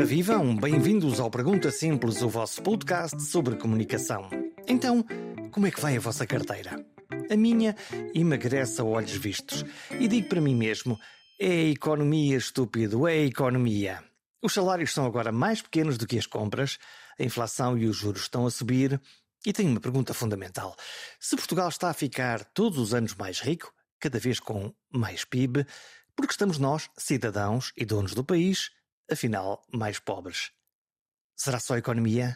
Ora vivam, bem-vindos ao Pergunta Simples, o vosso podcast sobre comunicação. Então, como é que vai a vossa carteira? A minha emagrece a olhos vistos. E digo para mim mesmo, é a economia, estúpido, é a economia. Os salários são agora mais pequenos do que as compras, a inflação e os juros estão a subir. E tenho uma pergunta fundamental. Se Portugal está a ficar todos os anos mais rico, cada vez com mais PIB, porque estamos nós, cidadãos e donos do país, afinal, mais pobres. Será só a economia?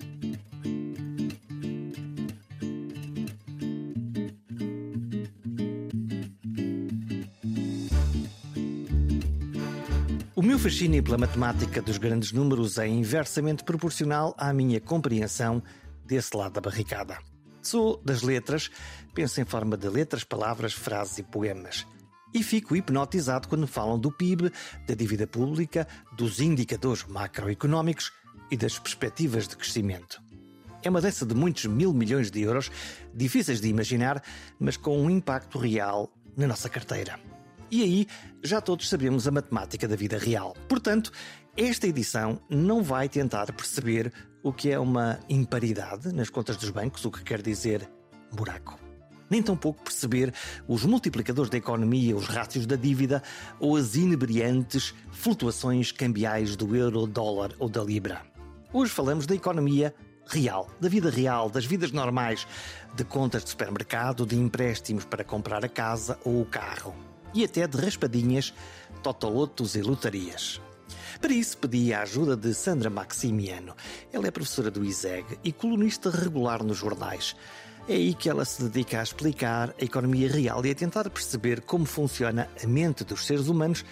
O meu fascínio pela matemática dos grandes números é inversamente proporcional à minha compreensão desse lado da barricada. Sou das letras, penso em forma de letras, palavras, frases e poemas e fico hipnotizado quando falam do PIB, da dívida pública, dos indicadores macroeconómicos e das perspectivas de crescimento. É uma dessa de muitos mil milhões de euros, difíceis de imaginar, mas com um impacto real na nossa carteira. E aí já todos sabemos a matemática da vida real. Portanto, esta edição não vai tentar perceber o que é uma imparidade nas contas dos bancos, o que quer dizer buraco nem tampouco perceber os multiplicadores da economia, os rácios da dívida ou as inebriantes flutuações cambiais do euro, dólar ou da libra. Hoje falamos da economia real, da vida real, das vidas normais, de contas de supermercado, de empréstimos para comprar a casa ou o carro e até de raspadinhas, totolotos e lotarias. Para isso pedi a ajuda de Sandra Maximiano. Ela é professora do ISEG e colunista regular nos jornais. É aí que ela se dedica a explicar a economia real e a tentar perceber como funciona a mente dos seres humanos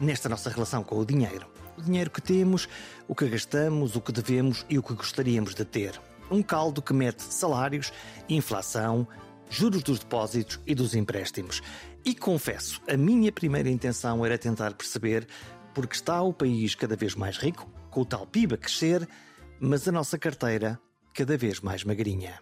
nesta nossa relação com o dinheiro. O dinheiro que temos, o que gastamos, o que devemos e o que gostaríamos de ter. Um caldo que mete salários, inflação, juros dos depósitos e dos empréstimos. E confesso, a minha primeira intenção era tentar perceber porque está o país cada vez mais rico, com o tal PIB a crescer, mas a nossa carteira cada vez mais magrinha.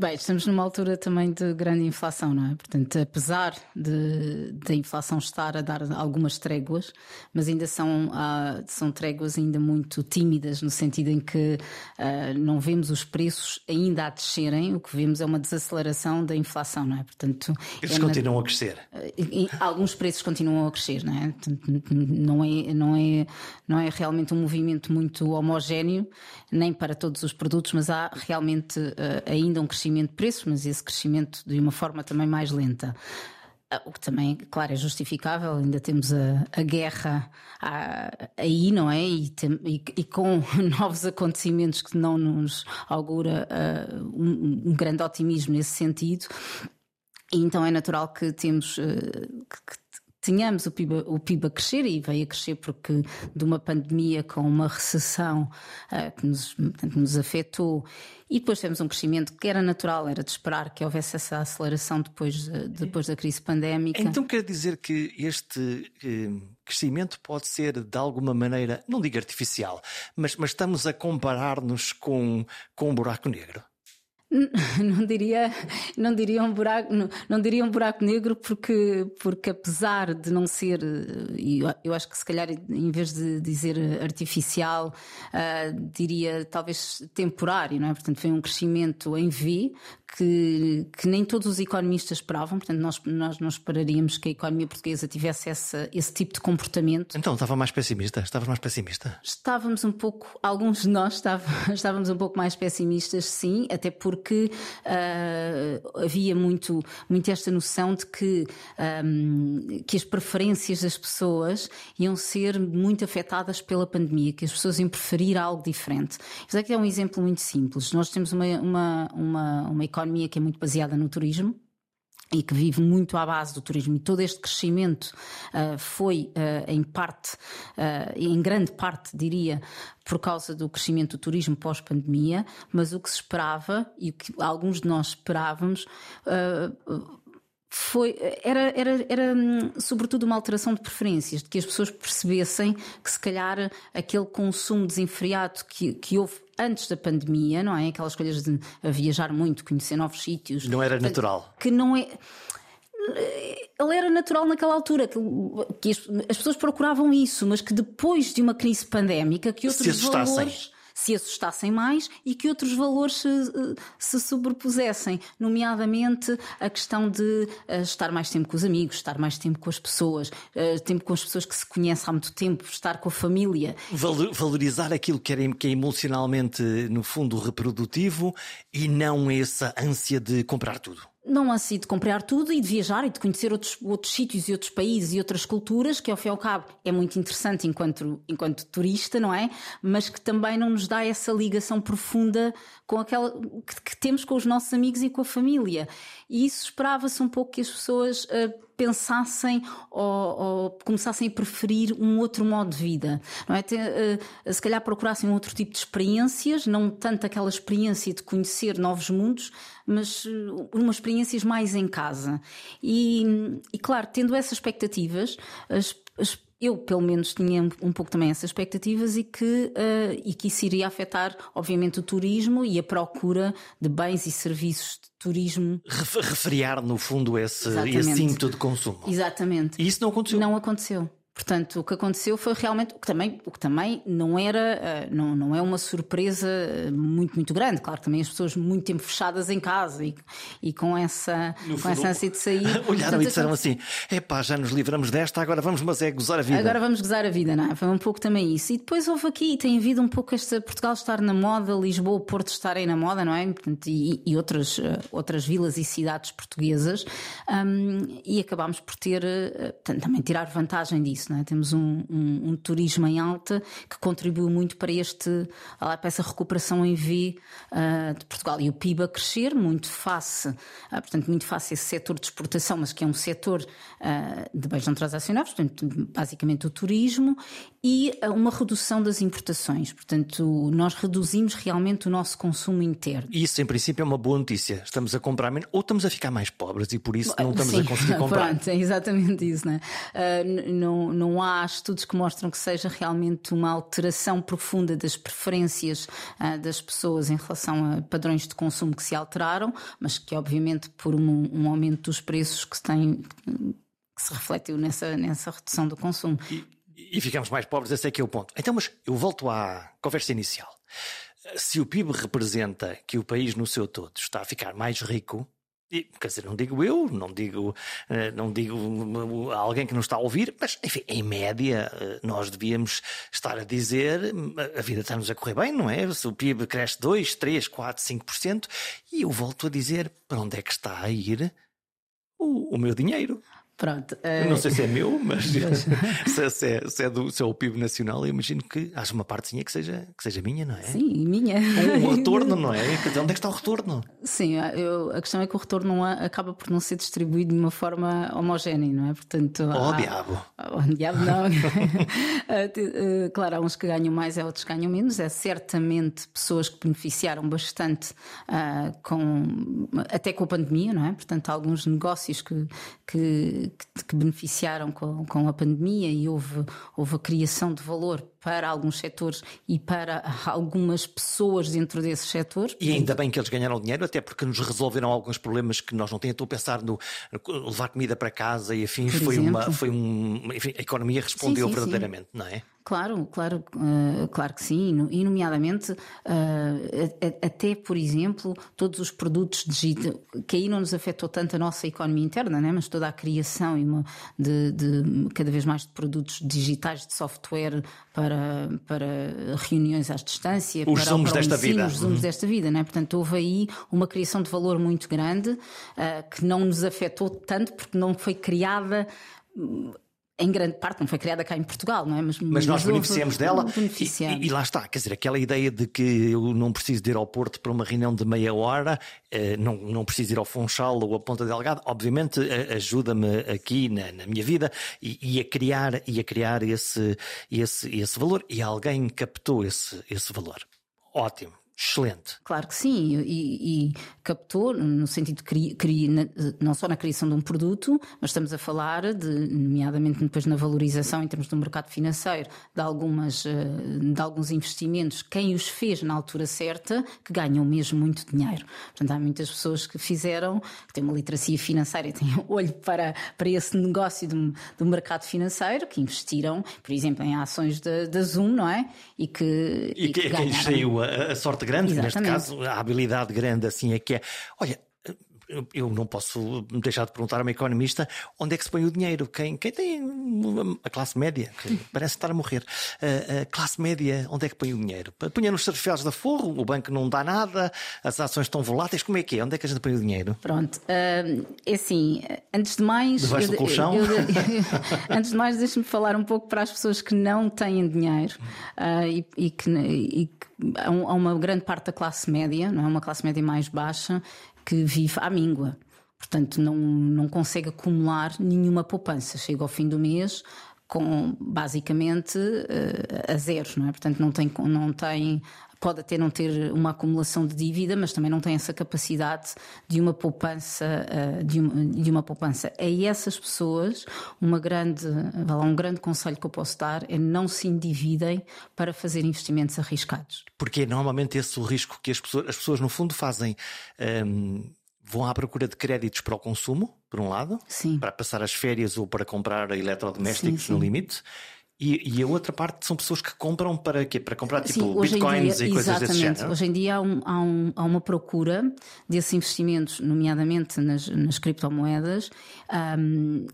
Bem, estamos numa altura também de grande inflação, não é? Portanto, apesar de, de a inflação estar a dar algumas tréguas, mas ainda são, uh, são tréguas ainda muito tímidas, no sentido em que uh, não vemos os preços ainda a descerem, o que vemos é uma desaceleração da inflação, não é? Portanto, Eles é continuam na... a crescer. Uh, alguns preços continuam a crescer, não é? Portanto, não é, não, é, não é realmente um movimento muito homogéneo, nem para todos os produtos, mas há realmente ainda um crescimento crescimento de preços, mas esse crescimento de uma forma também mais lenta. Ah, o que também, claro, é justificável, ainda temos a, a guerra aí, não é? E, tem, e, e, com novos acontecimentos que não nos augura uh, um, um, grande otimismo nesse sentido. E então é natural que temos uh, que, tenhamos o PIB, o PIB a crescer e veio a crescer porque de uma pandemia com uma recessão uh, que nos, nos afetou e depois tivemos um crescimento que era natural, era de esperar que houvesse essa aceleração depois, depois da crise pandémica. Então quer dizer que este eh, crescimento pode ser de alguma maneira, não digo artificial, mas, mas estamos a comparar-nos com, com um buraco negro? Não diria, não diria um buraco, não, não, diria um buraco negro porque, porque apesar de não ser, e eu acho que se calhar em vez de dizer artificial, uh, diria talvez temporário, não é? Portanto, foi um crescimento em V que, que nem todos os economistas esperavam, portanto, nós, nós não esperaríamos que a economia portuguesa tivesse essa, esse tipo de comportamento. Então, estava mais pessimista? Estavas mais pessimista? Estávamos um pouco, alguns de nós estávamos, estávamos um pouco mais pessimistas, sim, até porque uh, havia muito, muito esta noção de que, um, que as preferências das pessoas iam ser muito afetadas pela pandemia, que as pessoas iam preferir algo diferente. Mas aqui é um exemplo muito simples. Nós temos uma, uma, uma, uma economia que é muito baseada no turismo e que vive muito à base do turismo. E todo este crescimento uh, foi, uh, em parte, uh, em grande parte, diria, por causa do crescimento do turismo pós-pandemia, mas o que se esperava e o que alguns de nós esperávamos foi, era, era, era hum, sobretudo uma alteração de preferências, de que as pessoas percebessem que se calhar aquele consumo desenfreado que, que houve antes da pandemia, não é? Aquelas coisas de viajar muito, conhecer novos sítios. Não era natural. Que não é ele era natural naquela altura, que, que as, as, pessoas procuravam isso, mas que depois de uma crise pandémica, que outros valores se assustassem mais e que outros valores se, se sobrepusessem, nomeadamente a questão de uh, estar mais tempo com os amigos, estar mais tempo com as pessoas, uh, tempo com as pessoas que se conhecem há muito tempo, estar com a família. Valorizar aquilo que é emocionalmente, no fundo, reprodutivo e não essa ânsia de comprar tudo não há sido de comprar tudo e de viajar e de conhecer outros, outros sítios e outros países e outras culturas, que ao fim e ao cabo é muito interessante enquanto, enquanto turista, não é? Mas que também não nos dá essa ligação profunda com aquela que, que temos com os nossos amigos e com a família. E isso esperava-se um pouco que as pessoas uh, pensassem ou, ou, começassem a preferir um outro modo de vida. Não é? uh, se calhar procurassem um outro tipo de experiências, não tanto aquela experiência de conhecer novos mundos, mas uh, umas experiências mais em casa. E, e claro, tendo essas expectativas, as, as eu, pelo menos, tinha um pouco também essas expectativas e que, uh, e que isso iria afetar, obviamente, o turismo e a procura de bens e serviços de turismo. Refriar, no fundo, esse, esse ímpeto de consumo. Exatamente. E isso não aconteceu? Não aconteceu. Portanto, o que aconteceu foi realmente o que também, o que também não era, eh, não, não é uma surpresa eh, muito, muito grande. Claro que também as pessoas muito tempo fechadas em casa e, e com essa, com essa ânsia de sair. Olharam portanto, e disseram assim: epá, já nos livramos desta, agora vamos, mas é gozar a vida. Agora vamos gozar a vida, não é? Foi um pouco também isso. E depois houve aqui, tem havido um pouco este Portugal estar na moda, Lisboa, Porto estarem na moda, não é? Portanto, e, e outras, eh, outras vilas e cidades portuguesas. Um, e acabámos por ter, também tirar vantagem disso, não é? Temos um, um, um, turismo em alta que contribuiu muito para, este, para essa recuperação em V uh, de Portugal. E o PIB a crescer muito face, uh, portanto, muito face esse setor de exportação, mas que é um setor uh, de bens não transacionados, portanto, basicamente o turismo, e uma redução das importações. Portanto, nós reduzimos realmente o nosso consumo interno. Isso, em princípio, é uma boa notícia. Estamos a comprar menos, ou estamos a ficar mais pobres e por isso não estamos Sim, a conseguir comprar. Pronto, é exatamente isso, não é? não, não há estudos que mostram que seja realmente uma alteração profunda das preferências uh, das pessoas em relação a padrões de consumo que se alteraram, mas que obviamente por um, um aumento dos preços que tem que se refletiu nessa, nessa redução do consumo. E, e ficamos mais pobres, esse é que é o ponto. Então, mas eu volto à conversa inicial. Se o PIB representa que o país no seu todo está a ficar mais rico, quer dizer, não digo eu, não digo, eh, não digo alguém que nos está a ouvir, mas enfim, em média, eh, nós devíamos estar a dizer a vida está-nos a correr bem, não é? Se o PIB cresce 2, 3, 4, 5%, e eu volto a dizer para onde é que está a ir o, o meu dinheiro. Pronto. Uh... Não sei se é meu, mas se, se, é, se, é do, se é o PIB nacional, eu imagino que haja uma partezinha que seja, que seja minha, não é? Sim, minha. Um retorno, não é? Quer dizer, onde é que está o retorno? Sim, eu, a questão é que o retorno acaba por não ser distribuído de uma forma homogénea, não é? Portanto, oh, há... diabo! Oh, diabo, não. Eh, eh, claro, há uns que ganham mais, há outros que ganham menos. É certamente pessoas que beneficiaram bastante uh, com, até com a pandemia, não é? Portanto, há alguns negócios que, que que, que beneficiaram com, com, a pandemia e houve, houve a criação de valor para alguns setores e para algumas pessoas dentro desses setores. E ainda bem que eles ganharam dinheiro, até porque nos resolveram alguns problemas que nós não temos. Estou a pensar no levar comida para casa e afins. foi uma, foi um, enfim, a economia respondeu sim, sim, verdadeiramente, sim. não é? Claro, claro, uh, claro que sim, e nomeadamente uh, até, por exemplo, todos os produtos digitais, que aí não nos afetou tanto a nossa economia interna, né? mas toda a criação de, de cada vez mais de produtos digitais, de software para, para reuniões à distância, os para, para desta ensino, vida. Os zooms uhum. desta vida, né? portanto houve aí uma criação de valor muito grande uh, que não nos afetou tanto porque não foi criada em grande parte não foi criada cá em Portugal, não é? Mas, mas nós beneficiamos dela. Beneficiamos. E, e, lá está, quer dizer, aquela ideia de que eu não preciso de ir ao Porto para uma reunião de meia hora, eh, não, não preciso ir ao Funchal ou à Ponta Delgada, obviamente eh, ajuda-me aqui na, na, minha vida e, e, a criar, e a criar esse, esse, esse valor. E alguém captou esse, esse valor. Ótimo excelente. Claro que sim, e, e captou no sentido cri, não só na criação de um produto, mas estamos a falar de, nomeadamente depois na valorização em termos do mercado financeiro, de, algumas, eh, de alguns investimentos, quem os fez na altura certa, que ganham mesmo muito dinheiro. Portanto, há muitas pessoas que fizeram, que têm uma literacia financeira e têm olho para, para esse negócio do, do mercado financeiro, que investiram, por exemplo, em ações da Zoom, não é? E que. E, e que, que quem saiu a, a sorte grande, Exatamente. neste caso, a habilidade grande assim é que é. Olha, eu não posso deixar de perguntar a uma economista onde é que se põe o dinheiro. Quem, quem tem a classe média, que parece estar a morrer, a, a, classe média, onde é que põe o dinheiro? Punha nos certificados da Forro, o banco não dá nada, as ações estão voláteis, como é que é? Onde é que a gente põe o dinheiro? Pronto, uh, é assim, antes de mais. Debaixo do colchão? Eu, eu, antes de mais, deixe-me falar um pouco para as pessoas que não têm dinheiro uh, e, e, que. E, há uma grande parte da classe média, não é uma classe média mais baixa, que vive à míngua. Portanto, não, não consegue acumular nenhuma poupança. Chega ao fim do mês com basicamente uh, a zeros, não é? Portanto, não tem, não tem pode até não ter uma acumulação de dívida, mas também não tem essa capacidade de uma poupança, uh, de, uma, de uma poupança. A essas pessoas, uma grande, um grande conselho que eu posso dar é não se endividem para fazer investimentos arriscados. Porque é normalmente esse o risco que as pessoas, as pessoas no fundo fazem. Vão à procura de créditos para o consumo, por um lado, sim. para passar as férias ou para comprar eletrodomésticos sim, sim. no limite. E, e, a outra parte são pessoas que compram para quê? Para comprar tipo bitcoins dia, e coisas desse género? Hoje em dia há, um, há, um, há, uma procura desses investimentos, nomeadamente nas, nas criptomoedas, um,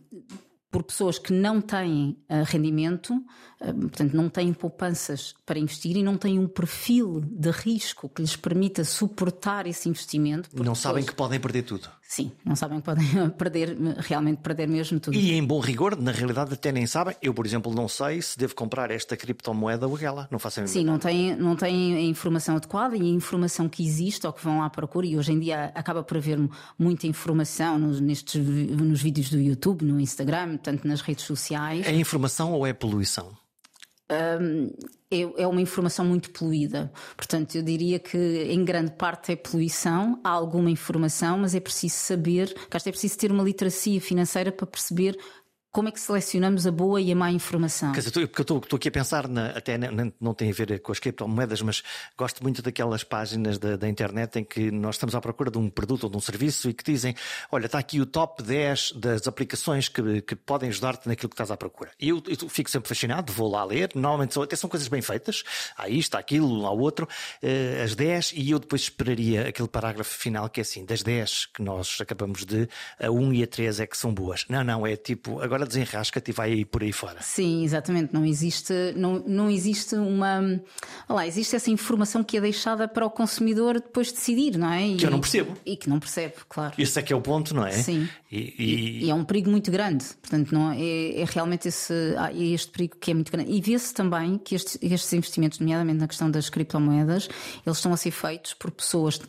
por pessoas que não têm uh, rendimento, uh, portanto, não têm poupanças para investir e não têm um perfil de risco que lhes permita suportar esse investimento. Não sabem que podem perder tudo. Sim, não sabem que podem perder, realmente perder mesmo tudo. E em bom rigor, na realidade até nem sabem. Eu, por exemplo, não sei se devo comprar esta criptomoeda ou aquela. Não faço a Sim, não têm, não têm a informação adequada e a informação que existe ou que vão à procura. E hoje em dia acaba por haver muita informação nos, nestes, nos vídeos do YouTube, no Instagram, tanto nas redes sociais. É informação ou é poluição? É, uma informação muito poluída. Portanto, eu diria que em grande parte é poluição, há alguma informação, mas é preciso saber, que é preciso ter uma literacia financeira para perceber como é que selecionamos a boa e a má informação? Quer dizer, porque eu estou aqui a pensar, na, até não, não tem a ver com as criptomoedas, mas gosto muito daquelas páginas da, da, internet em que nós estamos à procura de um produto ou de um serviço e que dizem: Olha, está aqui o top 10 das aplicações que, que podem ajudar-te naquilo que estás à procura. E eu, eu, fico sempre fascinado, vou lá ler, normalmente são, até são coisas bem feitas, há isto, há aquilo, há outro, uh, as 10, e eu depois esperaria aquele parágrafo final que é assim: das 10 que nós acabamos de, a 1 e a 3 é que são boas. Não, não, é tipo, agora desenrasca-te e vai aí por aí fora. Sim, exatamente. Não existe, não, não existe uma. Olá, existe essa informação que é deixada para o consumidor depois decidir, não é? E, que eu não percebo. E que não percebe, claro. Esse é que é o ponto, não é? Sim. E, e... e é um perigo muito grande. Portanto, não é, é, realmente esse, é este perigo que é muito grande. E vê-se também que estes, estes investimentos, nomeadamente na questão das criptomoedas, eles estão a ser feitos por pessoas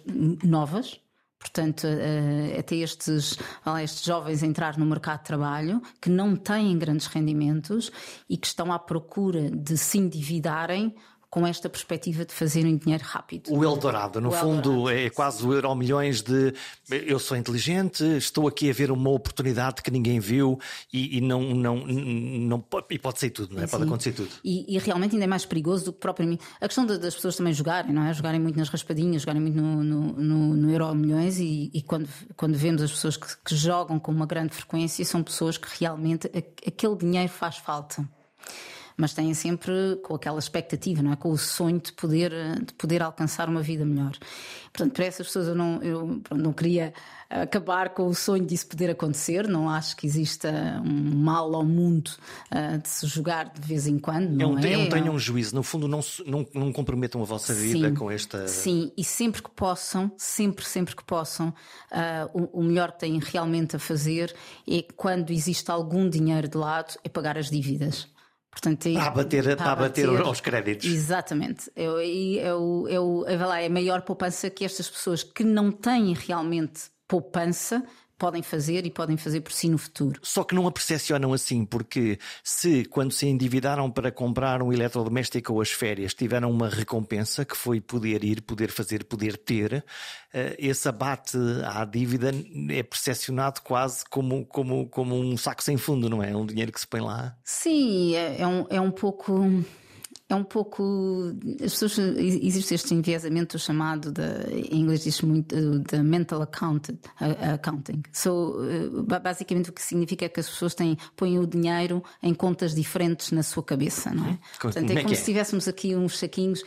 novas Portanto, uh, até estes, estes jovens entrar no mercado de trabalho que não têm grandes rendimentos e que estão à procura de se endividarem com esta perspectiva de fazerem dinheiro rápido. O Eldorado, no o fundo, Eldorado. é quase o euro milhões de eu sou inteligente, estou aqui a ver uma oportunidade que ninguém viu e, e não, não, não, e pode ser tudo, não é? Sim. Pode acontecer tudo. E, e, realmente ainda é mais perigoso do que propriamente. A questão das pessoas também jogarem, não é? Jogarem muito nas raspadinhas, jogarem muito no, no, no, euro milhões e, e, quando, quando vemos as pessoas que, que jogam com uma grande frequência, são pessoas que realmente aquele dinheiro faz falta mas têm sempre com aquela expectativa, não é? Com o sonho de poder, de poder alcançar uma vida melhor. Portanto, para essas pessoas eu não, eu não queria acabar com o sonho disso poder acontecer. Não acho que exista um mal ao mundo uh, de se jogar de vez em quando. Não, é, não, é? tenham um juízo. No fundo, não, não, não comprometam a vossa vida sim, com esta. Sim, e sempre que possam, sempre, sempre que possam, uh, o, o melhor que têm realmente a fazer é quando existe algum dinheiro de lado, é pagar as dívidas. Portanto, para bater, para, aos créditos. Exatamente. É, é, é, o, é, o, é, lá, é a maior poupança que estas pessoas que não têm realmente poupança podem fazer e podem fazer por si no futuro. Só que não a percepcionam assim, porque se quando se endividaram para comprar um eletrodoméstico ou as férias tiveram uma recompensa que foi poder ir, poder fazer, poder ter, eh, esse abate à dívida é percepcionado quase como, como, como um saco sem fundo, não é? Um dinheiro que se põe lá. Sim, é, é um, é um pouco é um pouco. As pessoas, existe este enviesamento chamado, de, em inglês diz muito, de mental accounting. accounting. So, eh, basicamente o que significa é que as pessoas têm, põem o dinheiro em contas diferentes na sua cabeça, não é? Uhum. Portanto, é, é como é? se tivéssemos aqui uns saquinhos.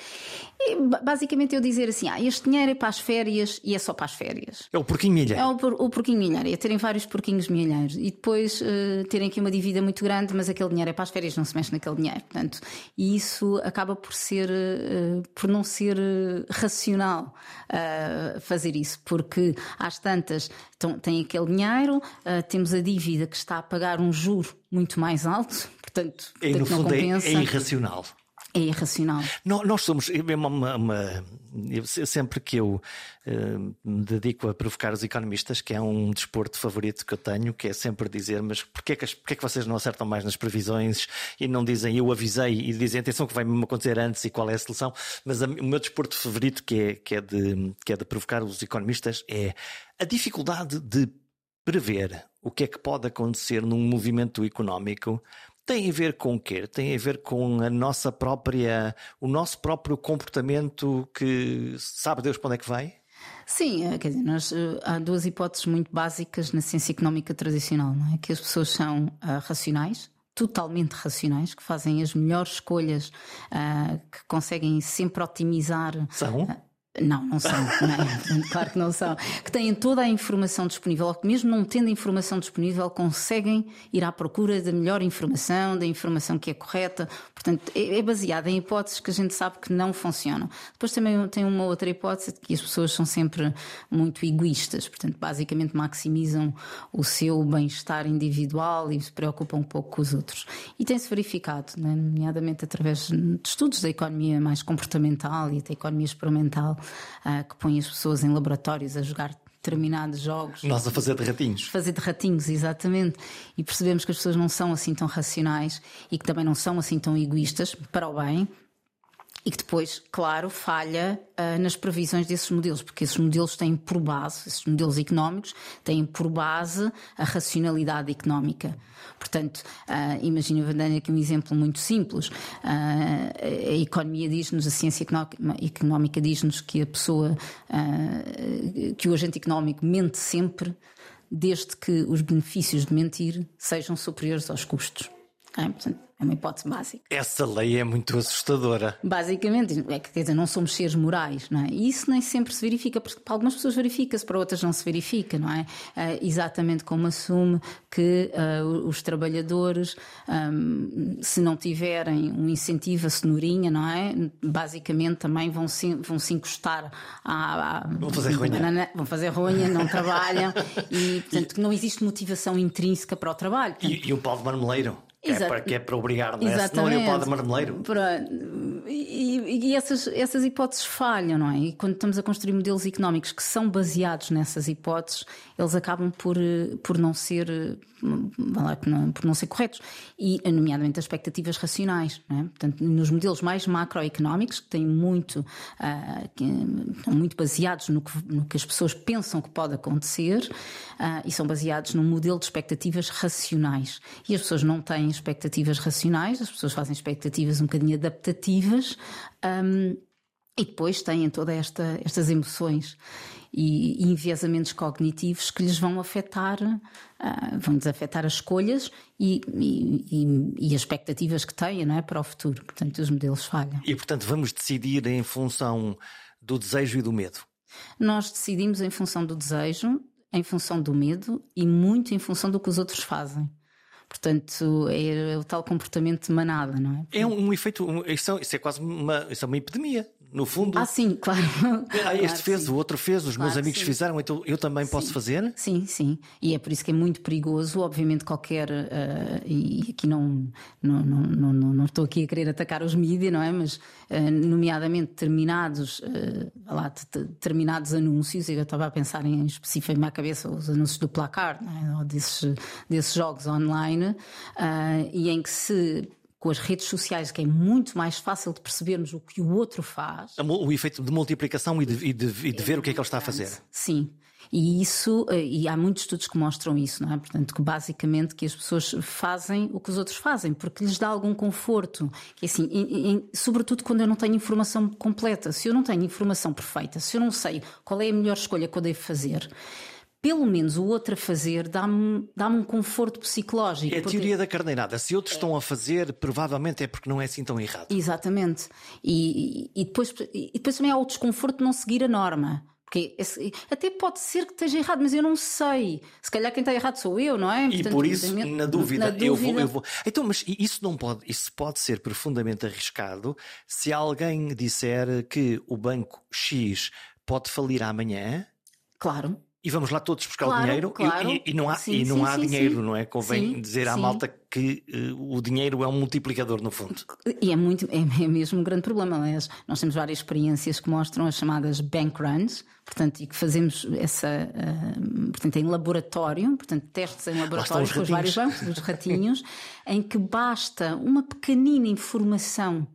Basicamente eu dizer assim: ah, este dinheiro é para as férias e é só para as férias. É o porquinho milheiro. É o, o porquinho milheiro, é terem vários porquinhos milheiros e depois uh, terem aqui uma dívida muito grande, mas aquele dinheiro é para as férias, não se mexe naquele dinheiro. Portanto, e isso acaba por ser, uh, por não ser uh, racional uh, fazer isso, porque às tantas então, tem aquele dinheiro, temos a dívida que está a pagar um juro muito mais alto, portanto, e, no fundo é, é irracional. É irracional. Nós somos. Uma, uma, sempre que eu uh, me dedico a provocar os economistas, que é um desporto favorito que eu tenho, que é sempre dizer: mas porquê que, porquê que vocês não acertam mais nas previsões e não dizem eu avisei e dizem atenção que vai acontecer antes e qual é a solução? Mas a, o meu desporto favorito, que é, que, é de, que é de provocar os economistas, é a dificuldade de prever o que é que pode acontecer num movimento económico tem a ver com o quê? Tem a ver com a nossa própria, o nosso próprio comportamento que sabe Deus para onde é que vai? Sim, eh, quer dizer, nós, eh, há duas hipóteses muito básicas na ciência económica tradicional, não é? Que as pessoas são uh, racionais, totalmente racionais, que fazem as melhores escolhas, uh, que conseguem sempre otimizar. São? Uh, não, não são, não, claro que não são. Que têm toda a informação disponível, ou que mesmo não tendo a informação disponível, conseguem ir à procura da melhor informação, da informação que é correta. Portanto, é, é baseada em hipóteses que a gente sabe que não funcionam. Depois também tem uma outra hipótese de que as pessoas são sempre muito egoístas, portanto, basicamente maximizam o seu bem-estar individual e se preocupam um pouco com os outros. E tem-se verificado, né, nomeadamente através de estudos da economia mais comportamental e da economia experimental uh, que põe as pessoas em laboratórios a jogar determinados jogos. Nós a fazer de ratinhos. Fazer de ratinhos, exatamente. E percebemos que as pessoas não são assim tão racionais e que também não são assim tão egoístas para o bem, e que depois, claro, falha uh, nas previsões desses modelos, porque esses modelos têm por base, esses modelos económicos têm por base a racionalidade económica. Portanto, uh, imagina, dar aqui um exemplo muito simples. Uh, a economia diz-nos, a ciência económica diz-nos que a pessoa, que o agente económico mente sempre, desde que os benefícios de mentir sejam superiores aos custos. É, portanto, é uma hipótese básica. Essa lei é muito assustadora. Basicamente, é que, quer dizer, não somos seres morais, não é? E isso nem sempre se verifica, porque para algumas pessoas verifica-se, para outras não se verifica, não é? é exatamente como assume que uh, os trabalhadores, um, se não tiverem um incentivo a cenourinha, não é? Basicamente também vão se, vão se encostar à, à vão fazer ronha. vão fazer ronha, não trabalham e, portanto, não existe motivação intrínseca para o trabalho. Portanto, e, e o pau de marmeleiro? Que é, para, que é para obrigar, não é? Exatamente. Senão ele pode marmeleiro. E, e, essas, essas hipóteses falham, não é? E quando estamos a construir modelos económicos que são baseados nessas hipóteses, eles acabam por, por não ser por não ser corretos. E nomeadamente as expectativas racionais, não é? Portanto, nos modelos mais macroeconómicos que têm muito uh, que, muito baseados no que, no que, as pessoas pensam que pode acontecer uh, e são baseados num modelo de expectativas racionais. E as pessoas não têm expectativas racionais, as pessoas fazem expectativas um bocadinho adaptativas um, e depois têm todas esta, estas emoções e, enviesamentos cognitivos que lhes vão afetar, uh, vão-lhes afetar as escolhas e, e, e, as expectativas que têm não é, para o futuro. Portanto, os modelos falham. E, portanto, vamos decidir em função do desejo e do medo? Nós decidimos em função do desejo, em função do medo e muito em função do que os outros fazem. Portanto, é o tal comportamento de manada, não é? É um, um efeito, um, isso, é, isso, é, quase uma, isso é uma epidemia no fundo. Ah, sim, claro. Este Claro, fez, sim. o outro fez, os meus Claro, amigos sim. fizeram, então eu também posso fazer? Sim, sim. E é por isso que é muito perigoso, obviamente, qualquer. eh, e aqui não, não, não, não, não- estou aqui a querer atacar os mídias, não é? Mas, eh, nomeadamente, determinados, eh, lá, de- de- determinados anúncios, eu estava a pensar em específico à cabeça os anúncios do placar, é? Ou desses, desses jogos online, e em que se. Com as redes sociais, que é muito mais fácil de percebermos o que o outro faz, mu- O efeito de multiplicação e de, e de- e de ver o que é que ele está a fazer. Sim. E isso, eh, e há muitos estudos que mostram isso, não é? Portanto, que basicamente que as pessoas fazem o que os outros fazem, porque lhes dá algum conforto. Que é assim, em- em- sobretudo quando eu não tenho informação completa, se eu não tenho informação perfeita, se eu não sei qual é a melhor escolha que eu devo fazer, pelo menos o outro a fazer dá-me dá um conforto psicológico. É a porque- teoria da carneirada. Se outros estão a fazer, provavelmente é porque não é assim tão errado. Exatamente. E, e- e depois, e depois também há o desconforto de não seguir a norma. Porque até pode ser que esteja errado, mas eu não sei. Se calhar quem está errado sou eu, não é? E Portanto, por isso, na- na dúvida, na eu, vou, dúvida- eu vou. Então, mas isso não pode, isso pode ser profundamente arriscado se alguém disser que o banco X pode falir amanhã Claro. E vamos lá todos buscar o Claro, dinheiro e- claro. e, e não há, Sim, e não sim, há sim, dinheiro, não é? Convém dizer à malta que eh, o dinheiro é um multiplicador no fundo. E é muito, é, é mesmo um grande problema. Aliás, nós temos várias experiências que mostram as chamadas bank runs, portanto, e que fazemos essa, ah, portanto, em laboratório, portanto, testes em laboratório os com os vários bancos, dos ratinhos, em que basta uma pequenina informação,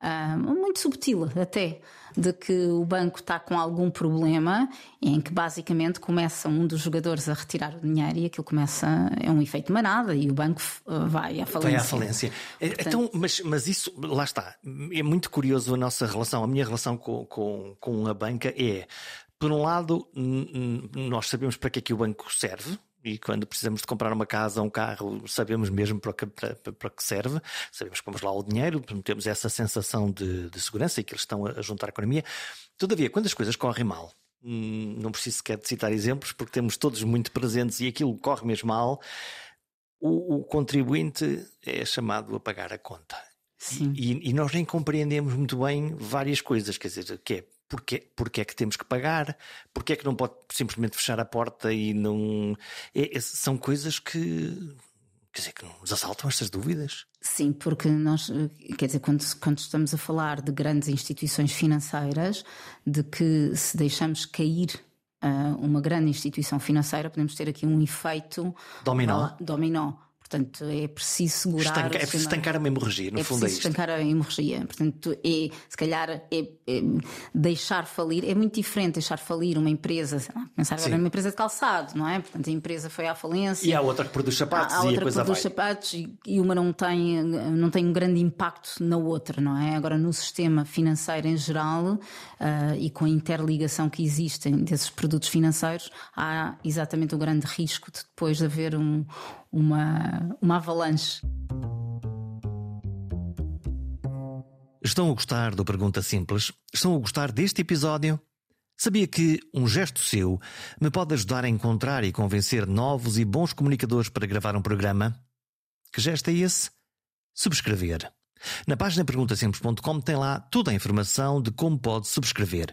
ah, muito subtil até, de que o banco está com algum problema, em que basicamente começa um dos jogadores a retirar o dinheiro e aquilo começa, é um efeito manada e o banco ah, vai à falência. Vai à falência. Eh, Então, mas, mas isso, lá está. É muito curioso a nossa relação, a minha relação com, com, com a banca é, por um lado, nós sabemos para que é que o banco serve. E quando precisamos de comprar uma casa ou um carro, sabemos mesmo para que, para, para- que serve, sabemos que vamos lá o dinheiro, temos essa sensação de, de segurança e que eles estão a, a juntar a economia. Todavia, quando as coisas correm mal, hum, não preciso sequer de citar exemplos, porque temos todos muito presentes e aquilo corre mesmo mal, o, o contribuinte é chamado a pagar a conta. Sim. E, e nós nem compreendemos muito bem várias coisas, quer dizer, que é porque, porque é que temos que pagar, porque é que não pode simplesmente fechar a porta e não. é- é- são coisas que. Quer dizer, que nos assaltam estas dúvidas. Sim, porque nós, quer dizer, quando, quando estamos a falar de grandes instituições financeiras, de que se deixamos cair ah, uma grande instituição financeira, podemos ter aqui um efeito Dominó. lá, dominó. Portanto, é preciso segurar. Estanca, é preciso estancar uma hemorragia, no é fundo é preciso isto. estancar a hemorragia. Portanto, é, se calhar é, é deixar falir, é muito diferente deixar falir uma empresa, sei lá, pensar agora numa empresa de calçado, não é? Portanto, a empresa foi à falência. E há outra que produz sapatos Há e a outra que coisa vai. produz sapatos e, e uma não tem, não tem um grande impacto na outra, não é? Agora, no sistema financeiro em geral ah, e com a interligação que existem desses produtos financeiros, há exatamente o grande risco de depois haver um- uma, uma avalanche. Estão a gostar do Pergunta Simples? Estão a gostar deste episódio? Sabia que um gesto seu me pode ajudar a encontrar e convencer novos e bons comunicadores para gravar um programa? Que gesto é esse? Subscrever. Na página perguntasimples.com tem lá toda a informação de como pode subscrever.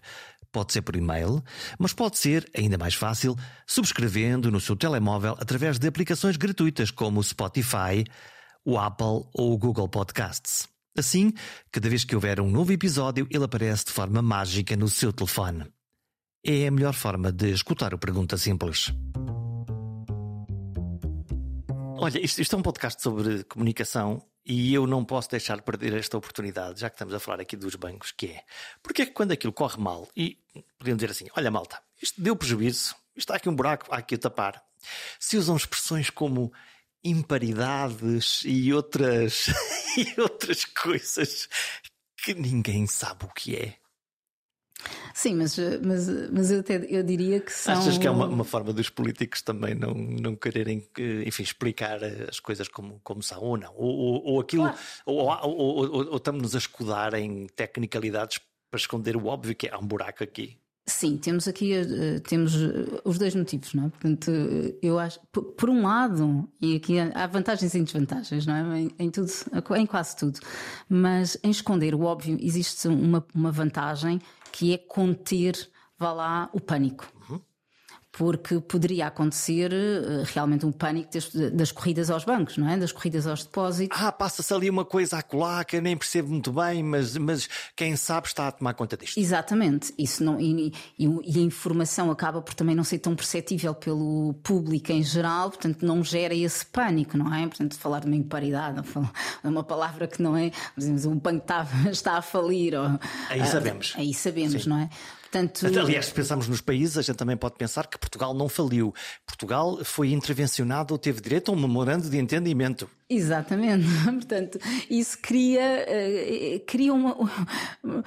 Pode ser por e-mail, mas pode ser, ainda mais fácil, subscrevendo no seu telemóvel através de aplicações gratuitas como o Spotify, o Apple ou o Google Podcasts. Assim, cada vez que houver um novo episódio, ele aparece de forma mágica no seu telefone. É a melhor forma de escutar o Pergunta Simples. Olha, isto, isto é um podcast sobre comunicação e eu não posso deixar de perder esta oportunidade, já que estamos a falar aqui dos bancos, que é porque é que quando aquilo corre mal e podemos dizer assim, olha malta, isto deu prejuízo, isto está aqui um buraco, há aqui a tapar. Se usam expressões como imparidades e outras, e outras coisas que ninguém sabe o que é. Sim, mas, mas, mas eu, até, eu diria que são. Achas que é uma, uma forma dos políticos também não, não quererem enfim, explicar as coisas como, como são ou não? Ou, ou, ou aquilo, Claro. ou, ou, ou, ou- ou estamos-nos a escudar em tecnicalidades para esconder o óbvio que é há um buraco aqui. Sim, temos aqui uh, temos os dois motivos, não é? Portanto, eu acho, por, um lado, e aqui há vantagens e desvantagens, não é? Em, em, tudo, em quase tudo, mas em esconder o óbvio existe uma, uma vantagem que é conter, vá lá, o pânico porque poderia acontecer uh, realmente um pânico das, das, corridas aos bancos, não é? Das corridas aos depósitos. Ah, passa-se ali uma coisa a colar que eu nem percebo muito bem, mas, mas quem sabe está a tomar conta disto. Exatamente. Isso não, e, e, e, a informação acaba por também não ser tão perceptível pelo público em geral, portanto não gera esse pânico, não é? Portanto, falar de uma imparidade, é uma palavra que não é, dizemos, um banco está, está a falir. Ou, aí sabemos. Uh, aí sabemos, Sim. não é? Portanto... Aliás, se pensarmos nos países, a gente também pode pensar que Portugal não faliu. Portugal foi intervencionado ou teve direito a um memorando de entendimento. Exatamente. Portanto, isso cria, uh, cria uma.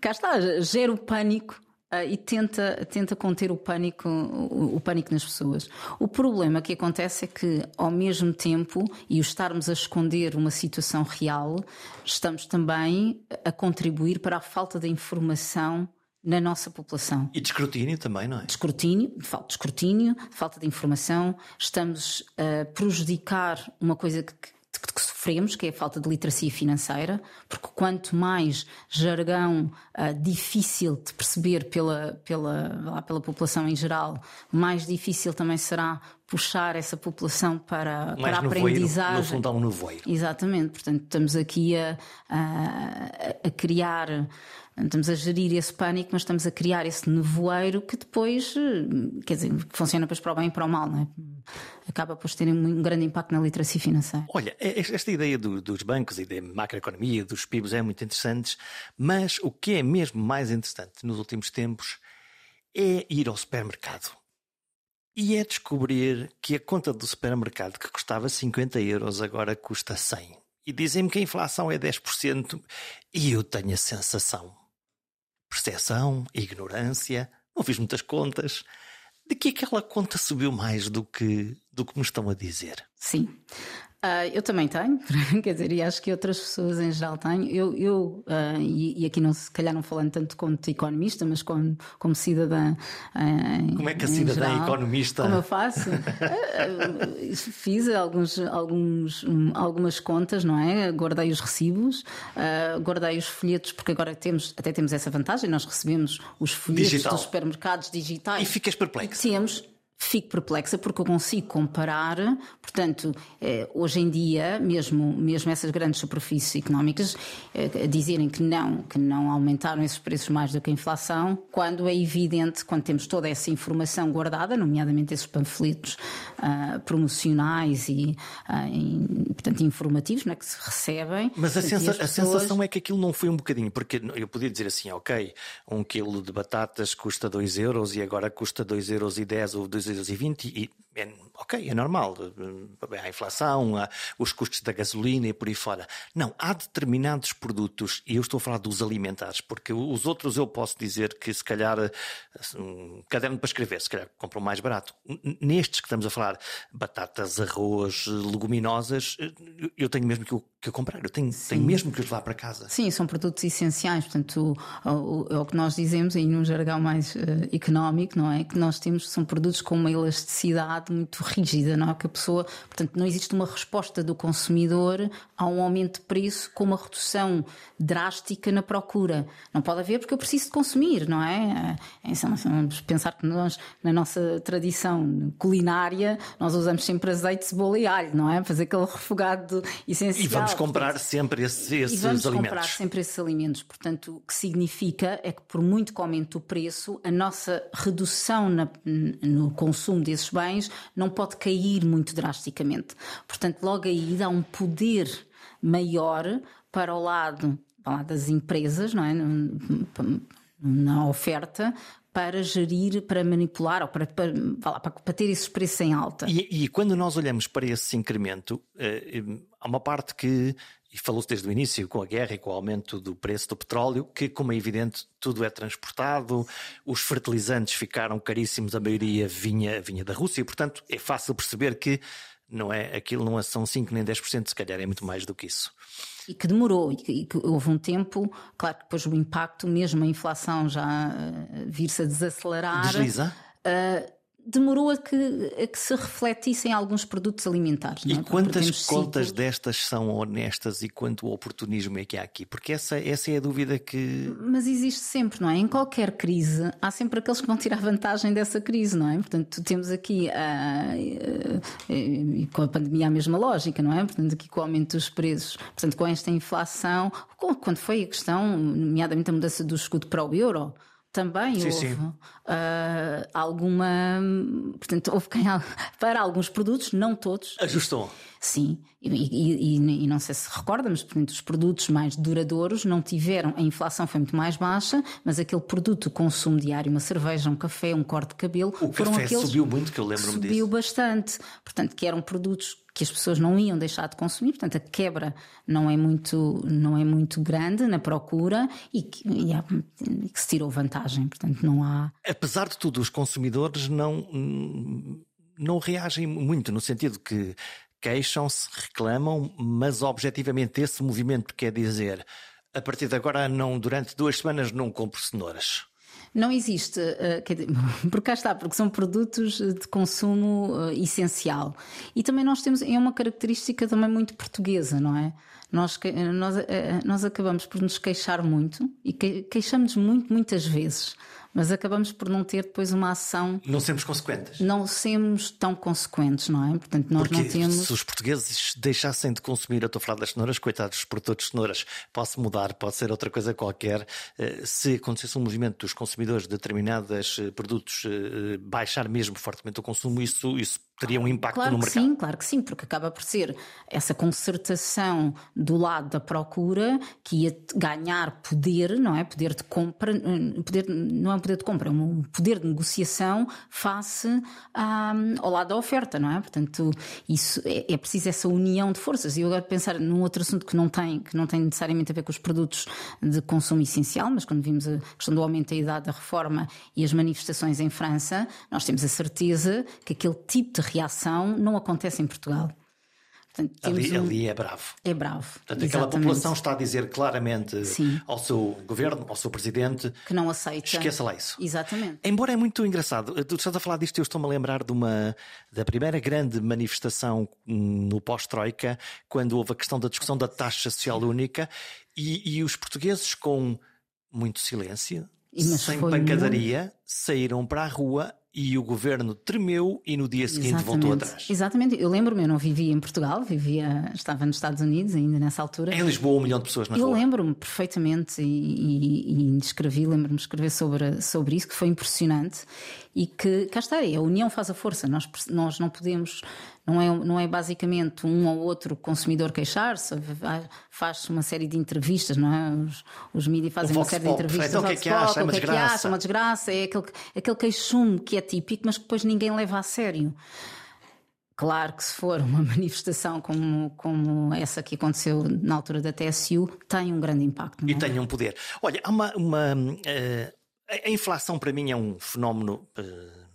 Cá está, gera o pânico. Uh, e tenta, tenta conter o pânico, o, o, pânico nas pessoas. O problema que acontece é que, ao mesmo tempo, e o estarmos a esconder uma situação real, estamos também a contribuir para a falta de informação na nossa população. E de escrutínio também, não é? De escrutínio, falta de escrutínio, falta de informação. Estamos a prejudicar uma coisa que, que, que sofremos, que é a falta de literacia financeira, porque quanto mais jargão uh, difícil de perceber pela, pela, lá, pela população em geral, mais difícil também será puxar essa população para, para a aprendizagem. no fundo, há um nevoeiro. Exatamente, portanto, estamos aqui a, a, a criar Estamos a gerir esse pânico, mas estamos a criar esse nevoeiro que depois, eh, quer dizer, funciona para o bem e para o mal, não é? Acaba por ter um grande impacto na literacia financeira. Olha, esta ideia do, dos bancos e da macroeconomia, dos PIBs é muito interessante, mas o que é mesmo mais interessante nos últimos tempos é ir ao supermercado. E é descobrir que a conta do supermercado que custava 50 euros agora custa 100. E dizem-me que a inflação é 10%, e eu tenho a sensação percepção, ignorância, não fiz muitas contas, de que aquela conta subiu mais do que, do que me estão a dizer. Sim. Uh, eu também tenho, quer dizer, e acho que outras pessoas em geral têm. Eu, eu uh, e, e, aqui não, se calhar não falando tanto como economista, mas como, como cidadã. Uh, como é que a cidadã geral, economista. Como eu faço? fiz alguns, alguns, um, algumas contas, não é? Guardei os recibos, guardei os folhetos, porque agora temos, até temos essa vantagem, nós recebemos os folhetos Digital. dos supermercados digitais. E ficas perplexo. Temos fico perplexa porque eu consigo comparar, portanto, eh, hoje em dia, mesmo, mesmo essas grandes superfícies económicas eh, dizerem que não, que não aumentaram esses preços mais do que a inflação, quando é evidente, quando temos toda essa informação guardada, nomeadamente esses panfletos uh, promocionais e, uh, portanto, informativos, não é, que se recebem. Mas a, sensa pessoas... a, sensação é que aquilo não foi um bocadinho, porque eu podia dizer assim, ok, um quilo de batatas custa 2 euros e agora custa 2 euros e 10 ou 2 2,20 e é, ok, é normal. Há inflação, há os custos da gasolina e por aí fora. Não, há determinados produtos, e eu estou a falar dos alimentares, porque os outros eu posso dizer que se calhar um caderno para escrever, se calhar compram mais barato. Nestes que estamos a falar, batatas, arroz, leguminosas, eu tenho mesmo que o, que comprar, eu tenho, tenho mesmo que os levar para casa. Sim, são produtos essenciais, portanto, o, o, é o que nós dizemos, em um jargão mais uh, económico, não é? Que nós temos, são produtos com uma elasticidade muito rígida, não é? Que a pessoa, portanto, não existe uma resposta do consumidor a um aumento de preço com uma redução drástica na procura. Não pode haver porque eu preciso de consumir, não é? é vamos pensar que nós, na nossa tradição culinária, nós usamos sempre azeite, cebola e alho, não é? Fazer aquele refogado essencial. E vamos comprar portanto, sempre esses, esses e vamos alimentos. comprar sempre esses alimentos. Portanto, o que significa é que, por muito que aumente o preço, a nossa redução na, no consumo desses bens não pode cair muito drasticamente. Portanto, logo aí dá um poder maior para o lado, para o lado das empresas, não é? Na oferta, para gerir, para manipular ou para, para, para, para ter esses preços em alta. E, e, quando nós olhamos para esse incremento, eh, há uma parte que, e falou-se desde o início, com a guerra e com o aumento do preço do petróleo, que, como é evidente, tudo é transportado, os fertilizantes ficaram caríssimos, a maioria vinha, vinha da Rússia, e, portanto, é fácil perceber que não é, aquilo não são 5 nem 10%, se calhar é muito mais do que isso. E que demorou, e que, e que houve um tempo, claro que depois o impacto, mesmo a inflação já uh, vir-se a desacelerar. Desliza? Uh, demorou a que, a que, se refletisse em alguns produtos alimentares. E é? quantas contas ciclos... destas são honestas e quanto oportunismo é que há aqui? Porque essa, essa é a dúvida que. Mas existe sempre, não é? Em qualquer crise, há sempre aqueles que vão tirar vantagem dessa crise, não é? Portanto, temos aqui, a, a, com a pandemia, a mesma lógica, não é? Portanto, aqui com o aumento dos preços, portanto, com esta inflação, quando foi a questão, nomeadamente a mudança do escudo para o euro também sim, houve sim. Uh, alguma. Portanto, houve quem, para alguns produtos, não todos. Ajustou. Sim, e, e, e, não sei se recorda, mas portanto, os produtos mais duradouros não tiveram. A inflação foi muito mais baixa, mas aquele produto, consumo diário, uma cerveja, um café, um corte de cabelo. O foram café aqueles, subiu muito, que eu lembro-me disso. Subiu bastante. Portanto, que eram produtos que as pessoas não iam deixar de consumir, portanto a quebra não é muito, não é muito grande na procura e que, e há, e que se tirou vantagem, portanto não há. Apesar de tudo, os consumidores não, não reagem muito, no sentido que queixam-se, reclamam, mas objetivamente esse movimento quer dizer a partir de agora, não, durante duas semanas, não compro cenouras. Não existe, uh, dizer, porque cá está, porque são produtos de consumo uh, essencial. E também nós temos, é uma característica também muito portuguesa, não é? Nós, nós, uh, nós acabamos por nos queixar muito e que, queixamos muito, muitas vezes mas acabamos por não ter depois uma ação. Não sermos consequentes. Não sermos tão consequentes, não é? Portanto, nós Porque não temos. Se os portugueses deixassem de consumir, eu estou a falar das cenouras, coitados, por todos cenouras, posso mudar, pode ser outra coisa qualquer. Eh, se acontecesse um movimento dos consumidores de determinados eh, produtos eh, baixar mesmo fortemente o consumo, isso, isso teria um impacto claro no mercado. Sim, claro que sim, porque acaba por ser essa concertação do lado da procura que ia ganhar poder, não é? Poder de compra, poder, não é um poder de compra, é um poder de negociação face à, ao lado da oferta, não é? Portanto, isso é, é preciso essa união de forças. E eu agora pensar num outro assunto que não tem, que não tem necessariamente a ver com os produtos de consumo essencial, mas quando vimos a questão do aumento da idade da reforma e as manifestações em França, nós temos a certeza que aquele tipo de reação não acontece em Portugal. Portanto, ali, um... ali, é bravo. É bravo. Portanto, aquela população está a dizer claramente Sim. ao seu governo, ao seu presidente que não aceita. Esqueça lá isso. Exatamente. Embora é muito engraçado, tu estás a falar disto, eu estou-me a lembrar de uma da primeira grande manifestação no pós-Troika, quando houve a questão da discussão da taxa social única e, e os portugueses com muito silêncio, sem pancadaria, muito... saíram para a rua e o governo tremeu e no dia seguinte Exatamente. voltou atrás. Exatamente, eu lembro-me, eu não vivia em Portugal, vivia, estava nos Estados Unidos ainda nessa altura. Em Lisboa, um milhão de pessoas na eu rua. Eu lembro-me perfeitamente e, e, e escrevi, lembro-me de escrever sobre, sobre isso, que foi impressionante e que, cá está, a união faz a força, nós, nós não podemos não é, não é basicamente um ou outro consumidor queixar-se, faz uma série de entrevistas, não é? Os, os mídias fazem uma série de entrevistas. Então, o que é que acha? É uma é desgraça. É uma desgraça, é aquele, aquele queixume que é típico, mas que depois ninguém leva a sério. Claro que se for uma manifestação como, como essa que aconteceu na altura da TSU, tem um grande impacto. E é? tem um poder. Olha, há uma. uma uh, a inflação para mim é um fenómeno. Uh,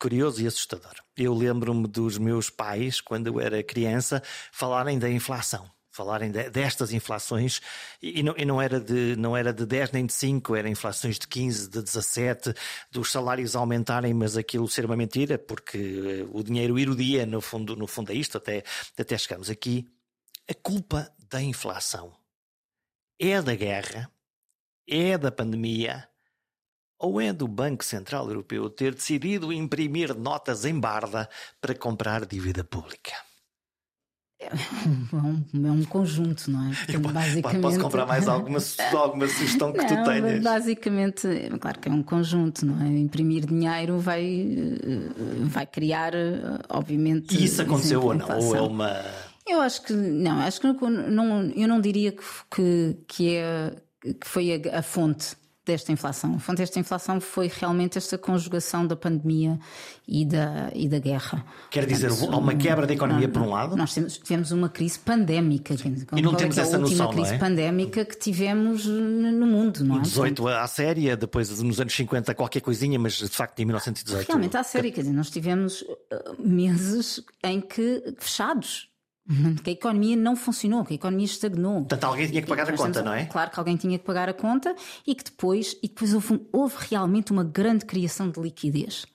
curioso e assustador. Eu lembro-me dos meus pais, quando eu era criança, falarem da inflação. Falarem de, destas inflações, e, não, e não, era de, não era de 10 nem de 5, eram inflações de 15, de 17, dos salários aumentarem, mas aquilo ser uma mentira, porque o dinheiro ir o dia, no fundo, no fundo é isto, até, até chegamos aqui. A culpa da inflação é da guerra, é da pandemia, ou é do Banco Central Europeu ter decidido imprimir notas em barda para comprar dívida pública? É um, é um conjunto, não é? Basicamente... Posso comprar mais alguma, alguma sugestão que não, tu tenhas? Basicamente, claro que é um conjunto, não é? Imprimir dinheiro vai, vai criar, obviamente. E isso aconteceu ou não? Ou é uma. Eu acho que não, acho que não, eu não diria que, que, que, é, que foi a, a fonte desta inflação. A fonte desta inflação foi realmente esta conjugação da pandemia e da, e da guerra. Quer dizer, Portanto, há uma quebra da economia não, por um lado? Nós tivemos, tivemos uma crise pandémica. E não temos é essa noção, A última crise é? pandémica que tivemos no mundo, não é? 18 à séria, depois nos anos 50 qualquer coisinha, mas de facto em 1918. Realmente à séria, quer dizer, nós tivemos uh, meses em que fechados Que a economia não funcionou, que a economia estagnou. Portanto, alguém tinha que pagar a conta, não é? Claro que alguém tinha que pagar a conta e que depois, e depois houve, houve realmente uma grande criação de liquidez.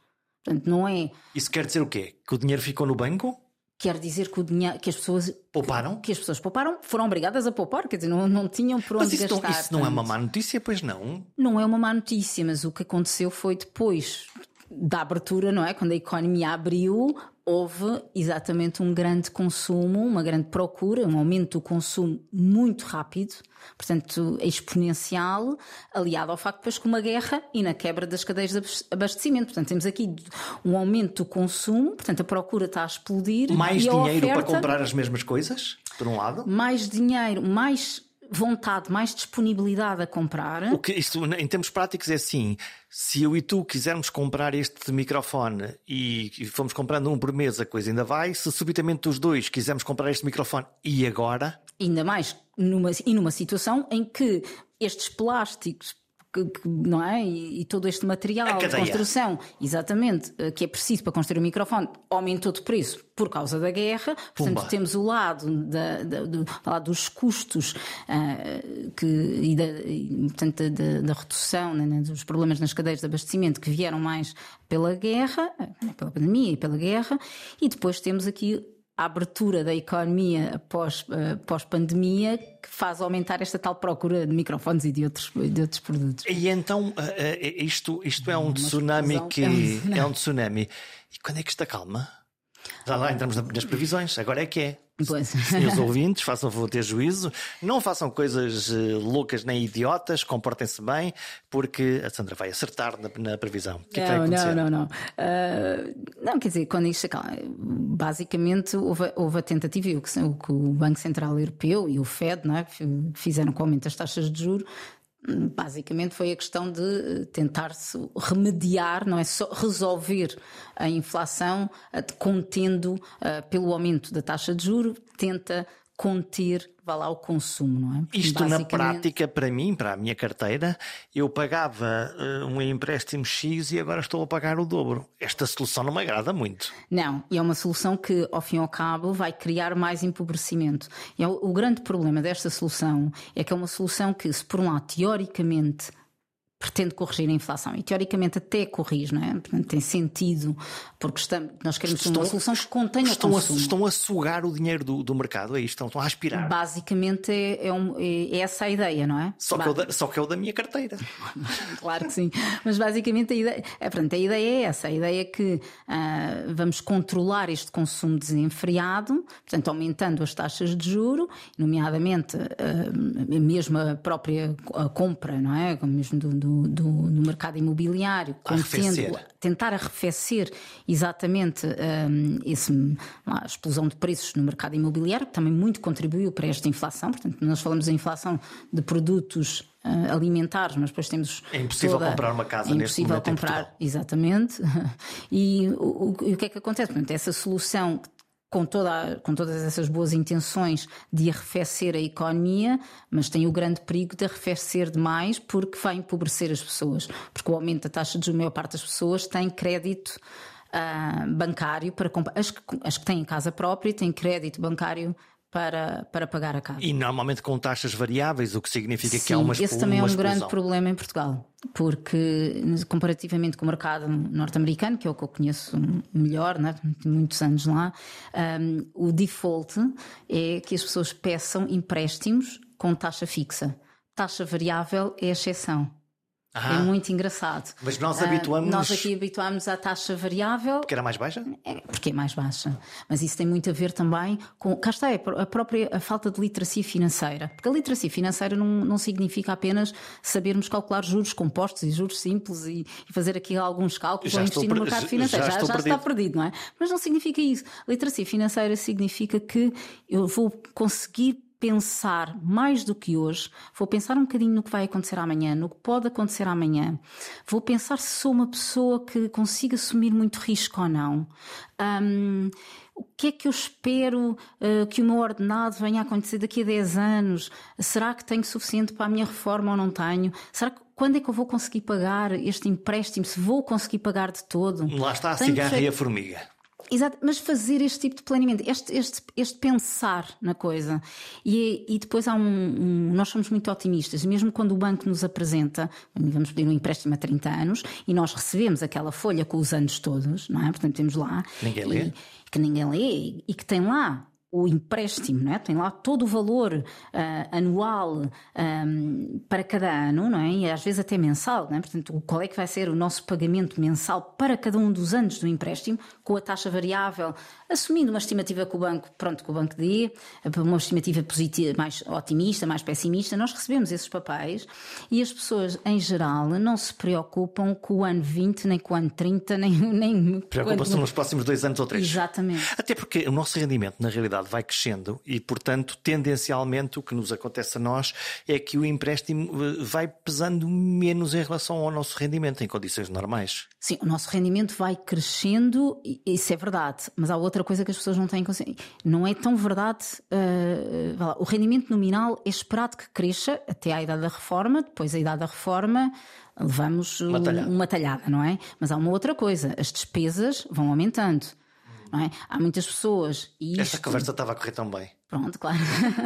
Portanto, não é. Isso quer dizer o quê? Que o dinheiro ficou no banco? Quer dizer que, o dinheiro, que as pessoas pouparam? Que as pessoas pouparam, foram obrigadas a poupar, quer dizer, não, não tinham por onde mas isso gastar. Não, isso não é uma má notícia, pois não? Não é uma má notícia, mas o que aconteceu foi depois da abertura, não é? Quando a economia abriu, houve exatamente um grande consumo, uma grande procura, um aumento do consumo muito rápido, portanto exponencial, aliado ao facto depois que uma guerra e na quebra das cadeias de abastecimento. Portanto, temos aqui um aumento do consumo, portanto a procura está a explodir. Mais dinheiro oferta, para comprar as mesmas coisas, por um lado? Mais dinheiro, mais vontade, mais disponibilidade a comprar. O que isto, em termos práticos, é assim: se eu e tu quisermos comprar este microfone e, e fomos comprando um por mês, a coisa ainda vai. Se subitamente os dois quisermos comprar este microfone e agora? Ainda mais numa, e numa situação em que estes plásticos que, não é? E, e, todo este material de construção, exatamente, eh, que é preciso para construir o microfone, aumentou de preço por causa da guerra. Portanto, Pumba. temos o lado da, da, do, lado dos custos uh, que, e, da, e, portanto, da, da redução né, dos problemas nas cadeias de abastecimento que vieram mais pela guerra, eh, pela pandemia e pela guerra, e depois temos aqui a abertura da economia pós, uh, pós-pandemia que faz aumentar esta tal procura de microfones e de outros, de outros produtos. E então, uh, isto, isto é um tsunami que. É um tsunami. é um tsunami. E quando é que isto acalma? Já lá entramos nas previsões, agora é que é. Pois. Senhores ouvintes, façam favor ter juízo, não façam coisas uh, loucas nem idiotas, comportem-se bem, porque a Sandra vai acertar na, na previsão. O que não, é que vai acontecer? Não, não, não. Uh, não, quer dizer, quando isto basicamente houve, houve a tentativa, e o que, o que o Banco Central Europeu e o FED não é, fizeram com o aumento das taxas de juros, basicamente foi a questão de eh, tentar-se remediar, não é só resolver a inflação, contendo uh, pelo aumento da taxa de juro, tenta conter vá lá o consumo, não é? Isto na prática, para mim, para a minha carteira, eu pagava uh, um empréstimo X e agora estou a pagar o dobro. Esta solução não me agrada muito. Não, e é uma solução que, ao fim e ao cabo, vai criar mais empobrecimento. E é o, o grande problema desta solução é que é uma solução que, se por um lado, teoricamente, pretende corrigir a inflação e teoricamente até corrige, não é? Portanto, tem sentido, porque estamos, nós queremos estão, uma solução que contenha estão o consumo. A, estão a sugar o dinheiro do, do mercado, é isto? Estão, estão a aspirar. Basicamente é, é, um, é, essa a ideia, não é? Só que, é o da, só que é o da minha carteira. claro que sim. Mas basicamente a ideia, é, pronto, a ideia é essa, a ideia é que uh, vamos controlar este consumo desenfreado, portanto aumentando as taxas de juro, nomeadamente uh, mesmo a própria a compra, não é? Mesmo do, do do, no mercado imobiliário, contendo, tentar arrefecer exatamente um, esse, a explosão de preços no mercado imobiliário, que também muito contribuiu para esta inflação. Portanto, nós falamos da inflação de produtos uh, alimentares, mas depois temos. É impossível toda... comprar uma casa é neste impossível comprar, exatamente. E o, o, o que é que acontece? Portanto, essa solução com, toda, com todas essas boas intenções de arrefecer a economia, mas tem o grande perigo de arrefecer demais porque vai empobrecer as pessoas. Porque o aumento da taxa de juros, a maior parte das pessoas tem crédito uh, bancário para comprar. As que, as que têm casa própria têm crédito bancário para, para pagar a casa. E normalmente com taxas variáveis, o que significa Sim, que há uma Esse também é um explosão. grande problema em Portugal, porque comparativamente com o mercado norte-americano, que é o que eu conheço melhor, né? muitos anos lá, um, o default é que as pessoas peçam empréstimos com taxa fixa. Taxa variável é a exceção. Ah, é muito engraçado. Mas nós habituamos. Uh, nós aqui habituamos à taxa variável. Porque era mais baixa? É, porque é mais baixa. Mas isso tem muito a ver também com. Cá está, é a própria a falta de literacia financeira. Porque a literacia financeira não, não significa apenas sabermos calcular juros compostos e juros simples e, e fazer aqui alguns cálculos já ou investir no mercado financeiro. Já, já, já está perdido, não é? Mas não significa isso. Literacia financeira significa que eu vou conseguir pensar mais do que hoje, vou pensar um bocadinho no que vai acontecer amanhã, no que pode acontecer amanhã, vou pensar se sou uma pessoa que consiga assumir muito risco ou não. Um, o que é que eu espero uh, que o meu ordenado venha a acontecer daqui a 10 anos? Será que tenho suficiente para a minha reforma ou não tenho? Será que quando é que eu vou conseguir pagar este empréstimo? Se vou conseguir pagar de todo? Lá está a tenho cigarra e a formiga. Exato, mas fazer este tipo de planeamento, este, este, este pensar na coisa. E, e depois há um, um, Nós somos muito otimistas, mesmo quando o banco nos apresenta, vamos pedir um empréstimo a 30 anos, e nós recebemos aquela folha com os anos todos, não é? Portanto, temos lá. Ninguém lê. Que ninguém lê e que tem lá o empréstimo, não é? tem lá todo o valor uh, anual um, para cada ano, não é? e às vezes até mensal. Não é? Portanto, qual é que vai ser o nosso pagamento mensal para cada um dos anos do empréstimo, com a taxa variável, assumindo uma estimativa que o banco, pronto, que o banco dê, uma estimativa positiva, mais otimista, mais pessimista, nós recebemos esses papéis e as pessoas, em geral, não se preocupam com o ano 20, nem com o ano 30, nem. nem Preocupam-se quando... nos próximos dois anos ou três. Exatamente. Até porque o nosso rendimento, na realidade, vai crescendo e, portanto, tendencialmente o que nos acontece a nós é que o empréstimo eh, vai pesando menos em relação ao nosso rendimento em condições normais. Sim, o nosso rendimento vai crescendo, isso é verdade, mas há outra coisa que as pessoas não têm consciência. Não é tão verdade. Uh, o rendimento nominal é esperado que cresça até à idade da reforma, depois a idade da reforma levamos uma talhada. uma talhada, não é? Mas há uma outra coisa: as despesas vão aumentando não é? Há muitas pessoas. E isto... Esta conversa estava a correr tão bem. Pronto, claro.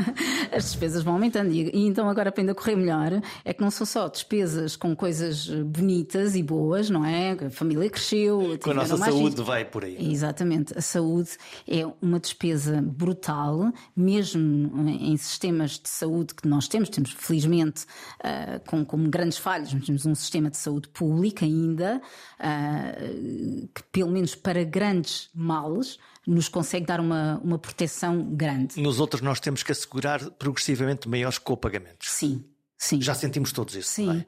As despesas vão aumentando. E, então, agora, para ainda correr melhor, é que não são só despesas com coisas bonitas e boas, não é? A família cresceu. Com a nossa saúde gente. vai por aí. Exatamente. A saúde é uma despesa brutal, mesmo em sistemas de saúde que nós temos. Temos, felizmente, uh, com, com grandes falhas, mas temos um sistema de saúde pública ainda, uh, que, pelo menos para grandes males, nos consegue dar uma, uma proteção grande. Nos outros, nós temos que assegurar progressivamente maiores copagamentos. Sim. Sim. Já sentimos todos isso. Sim. Uh,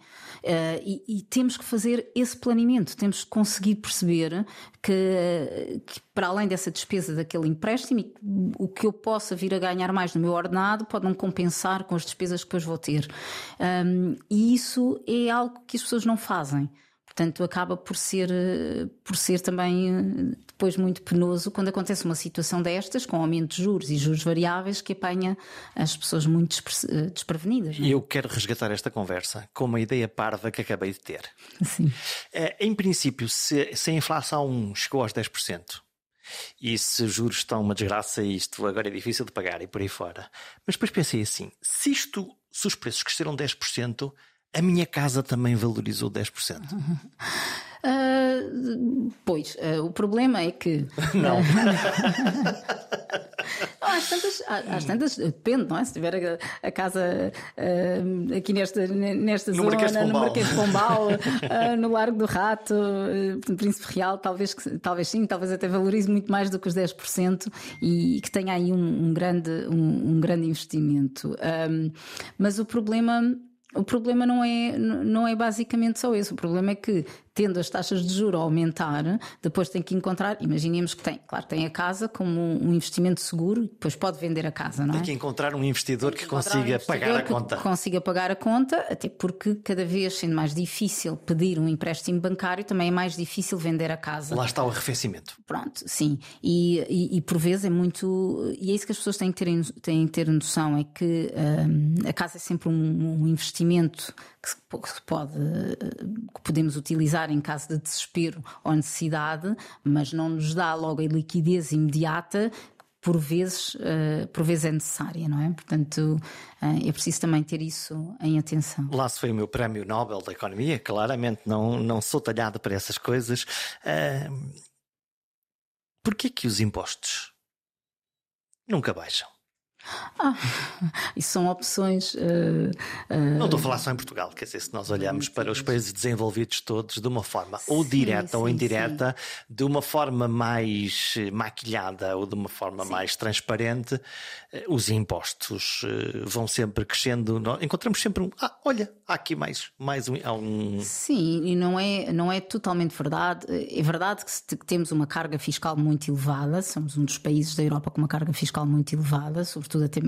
e, e, temos que fazer esse planeamento, temos que conseguir perceber que, que, para além dessa despesa daquele empréstimo, o que eu possa vir a ganhar mais no meu ordenado pode não compensar com as despesas que depois vou ter. Um, e isso é algo que as pessoas não fazem. Portanto, acaba por ser, eh, por ser também eh, depois muito penoso quando acontece uma situação destas, com aumento de juros e juros variáveis, que apanha as pessoas muito eh, desprevenidas. E é? eu quero resgatar esta conversa com uma ideia parva que acabei de ter. Sim. Em princípio, se, se a inflação chegou aos 10%, e se os juros estão uma desgraça e isto agora é difícil de pagar e por aí fora. Mas depois pensei assim: se isto, se os preços cresceram 10%, a minha casa também valorizou 10%. Uh, pois, uh, o problema é que. Não. às, tantas, às tantas, depende, não é? Se tiver a, a casa uh, aqui nesta, nesta no zona, Marquês no Marquês de Pombal, no Largo do Rato, no Príncipe Real, talvez, talvez sim, talvez até valorize muito mais do que os 10% e que tenha aí um, um grande, um, um, grande investimento. Mas o problema. O problema não é, não é basicamente só esse. O problema é que tendo as taxas de juro a aumentar, depois tem que encontrar, imaginemos que tem, claro, tem a casa como um investimento seguro depois pode vender a casa, não é? Tem que encontrar um investidor que, que consiga um investidor pagar a conta. Consiga pagar a conta, até porque cada vez sendo mais difícil pedir um empréstimo bancário, também é mais difícil vender a casa. Lá está o arrefecimento. Pronto, sim. E, e, e por vezes é muito. E é isso que as pessoas têm que ter, têm que ter noção: é que um, a casa é sempre um, um investimento que se pode, que podemos utilizar em caso de desespero ou necessidade, mas não nos dá logo a liquidez imediata por vezes, uh, por vezes é necessária, não é? Portanto, uh, é preciso também ter isso em atenção. Lá se foi o meu prémio Nobel da Economia, claramente não, não sou talhado para essas coisas. Uh, Porquê que os impostos nunca baixam? Ah, isso são opções. Uh, uh... Não estou a falar só em Portugal, quer dizer, se nós olhamos para os países desenvolvidos todos de uma forma ou direta sim, ou indireta, sim. de uma forma mais maquilhada ou de uma forma sim. mais transparente, eh, os impostos vão sempre crescendo. Encontramos sempre um. Ah, olha, há aqui mais, mais um, um. Sim, e não é, não é totalmente verdade. É verdade que temos uma carga fiscal muito elevada, somos um dos países da Europa com uma carga fiscal muito elevada, sobretudo sobretudo até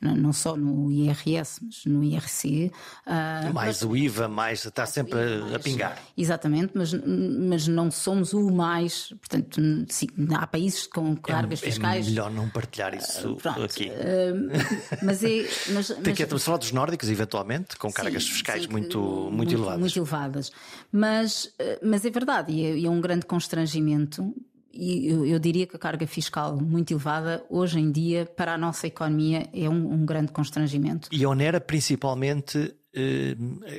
não só no IRS, mas no IRC. Uh, mais mas, o IVA, mais está sempre IVA, a, pingar. Exatamente, mas, mas não somos o mais. Portanto, sim, há países com é cargas é, fiscais. É melhor não partilhar isso uh, pronto, aqui. Uh, mas é. Mas, Tem que mas, falar dos nórdicos, eventualmente, com cargas sim, fiscais sim, muito, muito, muito, elevadas. Muito elevadas. Mas, mas é verdade, e é, é um grande constrangimento e eu, eu, diria que a carga fiscal muito elevada, hoje em dia, para a nossa economia, é um, um grande constrangimento. E onera principalmente eh,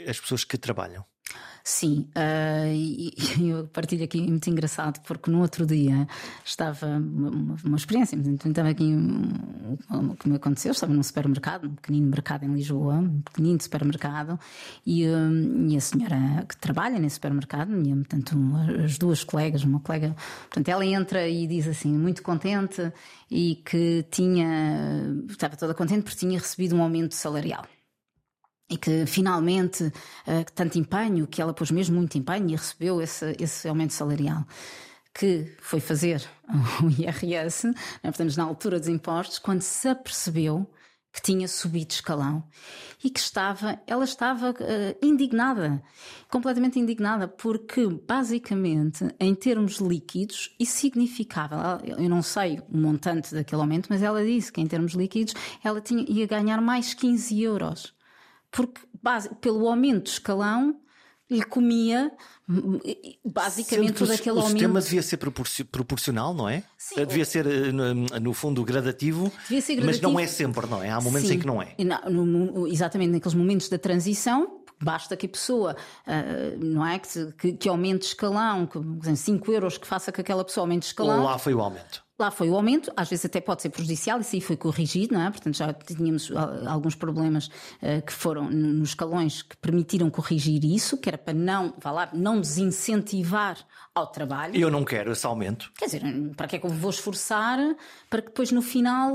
as pessoas que trabalham. Sim, uh, e, e, eu partilho aqui muito engraçado porque no outro dia estava uma, uma experiência, então estava aqui o que me aconteceu, estava num supermercado, um pequenino mercado em Lisboa, um pequenino supermercado, e, um, e a senhora que trabalha nesse supermercado, e, portanto, as duas colegas, uma colega, portanto, ela entra e diz assim, muito contente e que tinha, estava toda contente porque tinha recebido um aumento salarial e que finalmente, uh, tanto empenho, que ela pôs mesmo muito empenho e recebeu esse, esse aumento salarial, que foi fazer o IRS, né, portanto, na altura dos impostos, quando se apercebeu que tinha subido escalão e que estava, ela estava uh, indignada, completamente indignada, porque basicamente, em termos líquidos, isso significava, eu não sei o montante daquele aumento, mas ela disse que em termos líquidos ela tinha, ia ganhar mais 15 euros porque base, pelo aumento de escalão lhe comia basicamente todo aquele aumento. O sistema devia ser proporcional, não é? Sim, devia ser, eh, no fundo, gradativo, devia ser gradativo, mas não é sempre, não é? Há momentos Sim. em que não é. Não, no, exatamente naqueles momentos da transição, basta que a pessoa, uh, não é? Que, que, que aumente escalão, que 5 euros que faça que aquela pessoa aumente escalão. Ou lá foi o aumento. Lá foi o aumento, às vezes até pode ser prejudicial, isso aí foi corrigido, não é? Portanto, já tínhamos alguns problemas uh, que foram nos escalões que permitiram corrigir isso, que era para não, vá lá, não desincentivar ao trabalho. Eu não quero esse aumento. Quer dizer, para que é que eu vou esforçar para que depois no final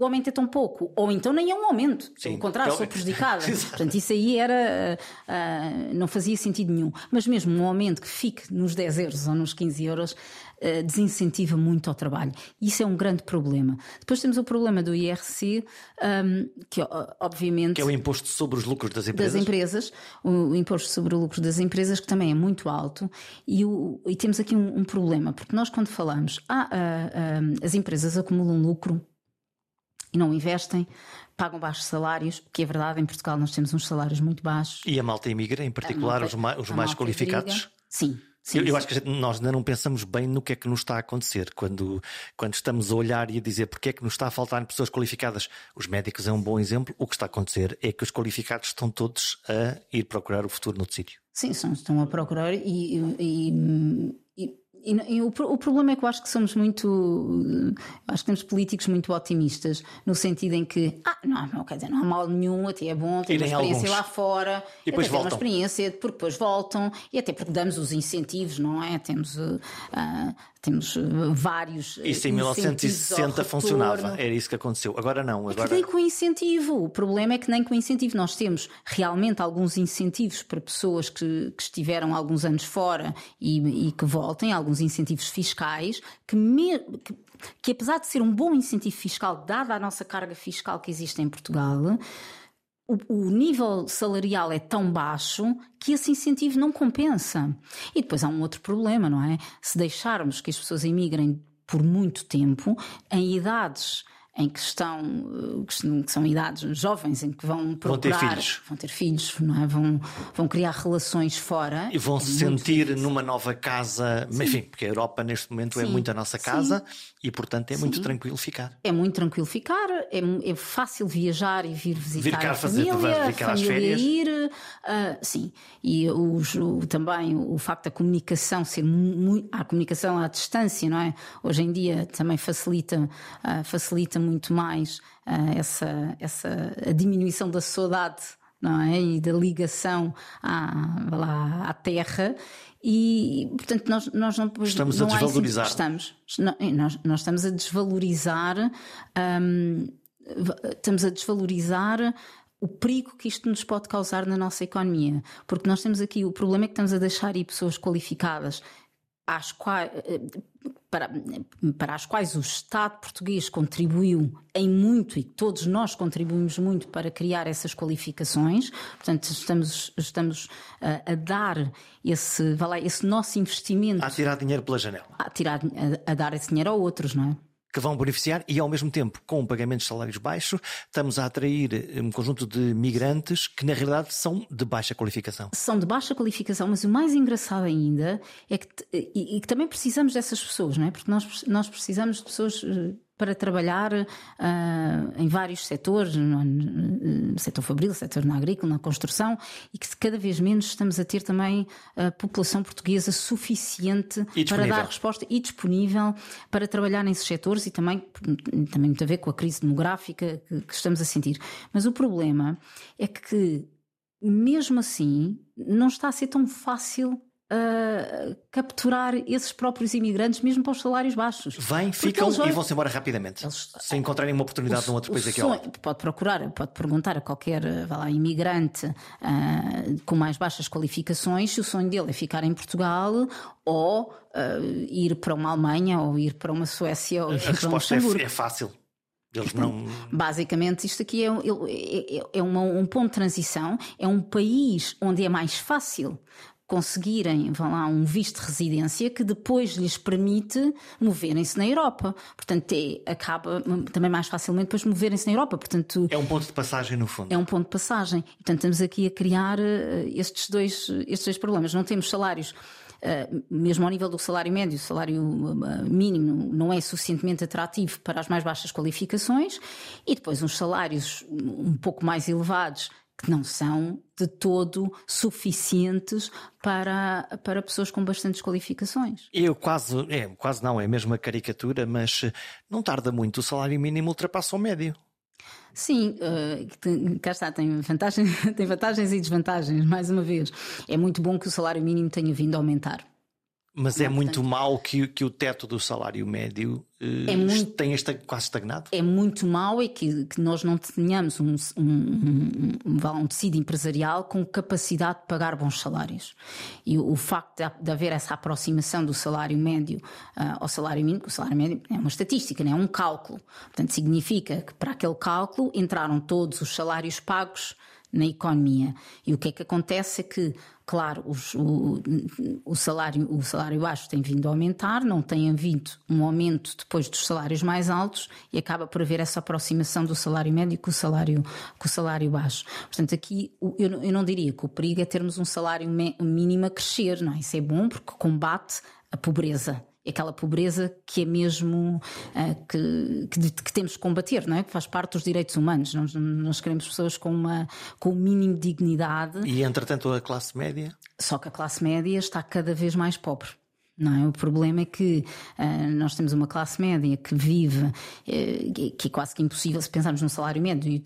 o aumento é tão pouco, ou então nem é um aumento, Sim, pelo contrário, sou prejudicada. Portanto, isso aí era, uh, não fazia sentido nenhum. Mas mesmo um aumento que fique nos 10 euros ou nos 15 euros uh, desincentiva muito ao trabalho. Isso é um grande problema. Depois temos o problema do IRC, um, que obviamente. Que é o imposto sobre os lucros das empresas. Das empresas, o, imposto sobre o lucro das empresas, que também é muito alto, e, o, e temos aqui um, um, problema, porque nós, quando falamos, ah, uh, as empresas acumulam lucro e não investem, pagam baixos salários, que é verdade, em Portugal nós temos uns salários muito baixos. E a malta imigra, em particular, malta, os mais, os mais qualificados? Sim. Sim, eu, eu acho que gente, nós ainda não pensamos bem no que é que nos está a acontecer quando, quando estamos a olhar e a dizer porque é que nos está a faltar pessoas qualificadas. Os médicos é um bom exemplo. O que está a acontecer é que os qualificados estão todos a ir procurar o futuro noutro sítio. Sim, estão a procurar e, e, e, e o, o, problema é que eu acho que somos muito. Acho que temos políticos muito otimistas, no sentido em que, ah, não, não quer dizer, não há mal nenhum, até é bom ter uma experiência alguns. lá fora, e depois voltam. uma experiência, porque depois voltam, e até porque damos os incentivos, não é? Temos uh, temos eh, vários. Isso em 1960 funcionava, era isso que aconteceu. Agora não. Agora... É que nem com incentivo. O problema é que nem com incentivo. Nós temos realmente alguns incentivos para pessoas que, que estiveram alguns anos fora e, e, que voltem, alguns incentivos fiscais, que, me, que, que apesar de ser um bom incentivo fiscal, dada a nossa carga fiscal que existe em Portugal, o, o, nível salarial é tão baixo que esse incentivo não compensa. E depois há um outro problema, não é? Se deixarmos que as pessoas emigrem por muito tempo, em idades em que estão, eh, que são idades jovens, em que vão procurar, vão ter filhos, vão, ter filhos, não é? vão, vão criar relações fora. E vão é se sentir difícil. numa nova casa, Sim. enfim, porque a Europa neste momento é Sim. é muito a nossa casa Sim. e portanto é muito tranquilo ficar. É muito tranquilo ficar, é, é fácil viajar e vir visitar vir cá a família, fazer, vir cá a família ir, uh, sim. E os, o, também o facto da comunicação ser muito, a comunicação à distância, não é? Hoje em dia também facilita, uh, facilita muito mais uh, essa, essa a diminuição da saudade não é? e da ligação à, lá, à terra. E, portanto, nós, nós não estamos não a desvalorizar. Estamos, nós, nós estamos a desvalorizar, um, estamos a desvalorizar o perigo que isto nos pode causar na nossa economia. Porque nós temos aqui o problema é que estamos a deixar ir pessoas qualificadas às quais, para, para as quais o Estado português contribuiu em muito e todos nós contribuímos muito para criar essas qualificações. Portanto, estamos, estamos a, a dar esse, lá, esse nosso investimento. A tirar dinheiro pela janela. A, tirar, a, a dar esse dinheiro a outros, não é? Que vão beneficiar e, ao mesmo tempo, com pagamentos de salários baixos, estamos a atrair eh, um conjunto de migrantes que, na realidade, são de baixa qualificação. São de baixa qualificação, mas o mais engraçado ainda é que, e, e que também precisamos dessas pessoas, não é? Porque nós, nós precisamos de pessoas eh, para trabalhar uh, em vários setores, no, no, setor fabril, setor na agrícola, na construção, e que cada vez menos estamos a ter também a população portuguesa suficiente para dar resposta e disponível para trabalhar nesses setores e também, também muito a ver com a crise demográfica que, que estamos a sentir. Mas o problema é que, mesmo assim, não está a ser tão fácil uh, capturar esses próprios imigrantes, mesmo para os salários baixos. Vêm, ficam e vão-se embora rapidamente. Eles, se encontrarem uma oportunidade num outro país aqui sonho, Pode procurar, pode perguntar a qualquer lá, imigrante uh, com mais baixas qualificações se o sonho dele é ficar em Portugal ou uh, ir para uma Alemanha ou ir para uma Suécia ou a ir para um Luxemburgo. É, é fácil. Eles não... Basicamente, isto aqui é, é, é uma, um ponto de transição, é um país onde é mais fácil conseguirem, vão lá, um visto de residência que depois lhes permite moverem-se na Europa. Portanto, é, acaba também mais facilmente depois moverem-se na Europa. Portanto, é um ponto de passagem, no fundo. É um ponto de passagem. Portanto, estamos aqui a criar uh, estes, dois, estes dois problemas. Não temos salários. Uh, mesmo ao nível do salário médio, o salário uh, mínimo não é suficientemente atrativo para as mais baixas qualificações, e depois uns salários um pouco mais elevados que não são de todo suficientes para, para pessoas com bastantes qualificações. Eu quase, é, quase não, é mesmo uma caricatura, mas eh, não tarda muito, o salário mínimo ultrapassa o médio. Sim, uh, cá está, tem, vantagem, tem vantagens e desvantagens, mais uma vez. É muito bom que o salário mínimo tenha vindo a aumentar. Mas é muito mau que, que o teto do salário médio uh, é muito, tenha esta, quase estagnado? É muito mau é que, que nós não tenhamos um, um, um, um, tecido empresarial com capacidade de pagar bons salários. E o, o facto de, de, haver essa aproximação do salário médio uh, ao salário mínimo, o salário médio é uma estatística, não é um cálculo. Portanto, significa que para aquele cálculo entraram todos os salários pagos na economia. E o que é que acontece é que, claro, os, o, o, salário, o salário baixo tem vindo a aumentar, não tem havido um aumento depois dos salários mais altos e acaba por haver essa aproximação do salário médio com o salário, com o salário baixo. Portanto, aqui eu, eu não diria que o perigo é termos um salário mínimo a crescer, não é? Isso é bom porque combate a pobreza aquela pobreza que é mesmo uh, que, que, que, temos que combater, não é? Que faz parte dos direitos humanos. Nós, nós queremos pessoas com, uma, com o um mínimo de dignidade. E entretanto a classe média? Só que a classe média está cada vez mais pobre. Não é? O problema é que uh, nós temos uma classe média que vive, uh, que é quase que impossível, se pensarmos num salário médio de,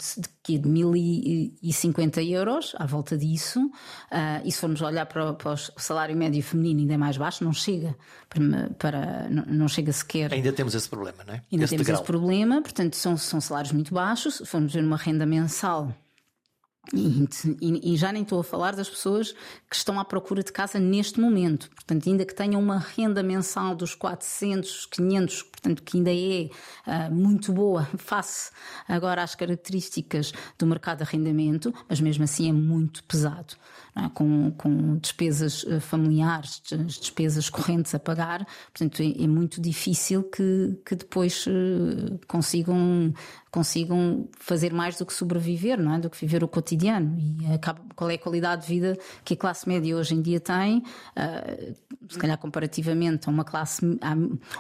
de, de 1050 euros, à volta disso, uh, e se formos olhar para, para, o salário médio feminino ainda é mais baixo, não chega para, para não, não, chega sequer. Ainda temos esse problema, não é? Ainda esse temos degrau. esse problema, portanto são, são salários muito baixos. Se formos ver uma renda mensal e, e, já nem estou a falar das pessoas que estão à procura de casa neste momento. Portanto, ainda que tenham uma renda mensal dos 400, 500, portanto, que ainda é uh, muito boa face agora às características do mercado de arrendamento, mas mesmo assim é muito pesado é? com, com, despesas eh, familiares, despesas correntes a pagar, portanto é, é muito difícil que, que depois uh, consigam, consigam fazer mais do que sobreviver, não é? do que viver o cotidiano. E acaba, qual é a qualidade de vida que a classe média hoje em dia tem, uh, se calhar comparativamente a uma classe,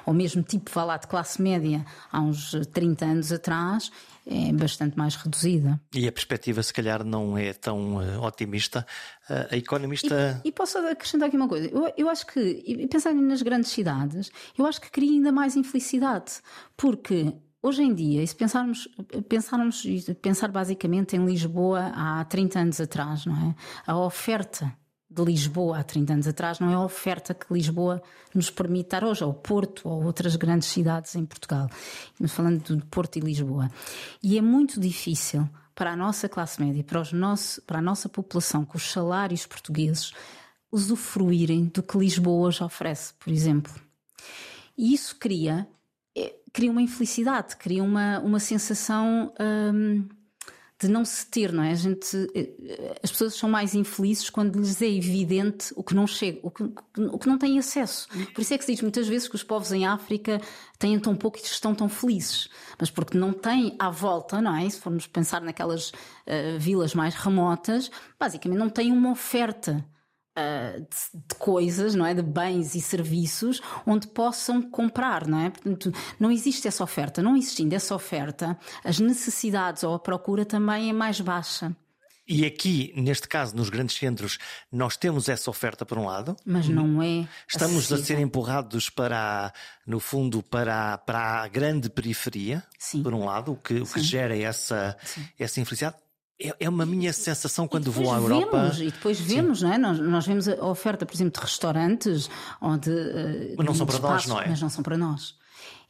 ao mesmo tipo, vá lá, de classe média há uns 30 anos atrás, é bastante mais reduzida. E a perspectiva, se calhar, não é tão uh, otimista. Uh, a economista. E, e, posso acrescentar aqui uma coisa? Eu, eu acho que, pensando nas grandes cidades, eu acho que cria ainda mais infelicidade. Porque Hoje em dia, e se pensarmos, pensarmos, pensar basicamente em Lisboa há 30 anos atrás, não é? A oferta de Lisboa há 30 anos atrás não é a oferta que Lisboa nos permite dar hoje, ou Porto, ou outras grandes cidades em Portugal. Estamos falando de Porto e Lisboa. E é muito difícil para a nossa classe média, para, os nosso, para a nossa população, com os salários portugueses, usufruírem do que Lisboa hoje oferece, por exemplo. E isso cria, é, cria uma infelicidade, cria uma, uma sensação. Hum, de não se ter, não é? A gente, eh, as pessoas são mais infelizes quando lhes é evidente o que não chega, o que, o que não têm acesso. Por isso é que se diz muitas vezes que os povos em África têm tão pouco e estão tão felizes, mas porque não têm à volta, não é? Se formos pensar naquelas uh, vilas mais remotas, basicamente não têm uma oferta Uh, de, de, coisas, não é? De bens e serviços onde possam comprar, não é? Portanto, não existe essa oferta. Não existindo essa oferta, as necessidades ou a procura também é mais baixa. E aqui, neste caso, nos grandes centros, nós temos essa oferta por um lado. Mas não é. Estamos acessível. a ser empurrados para, no fundo, para, para a grande periferia, Sim. por um lado, o que, o que gera essa, essa infelicidade. É, é uma minha sensação quando vou à Europa. Vemos, e depois vemos, Sim. não é? Nós, nós vemos a oferta, por exemplo, de restaurantes onde. Uh, mas não são para nós, não é? Mas não são para nós.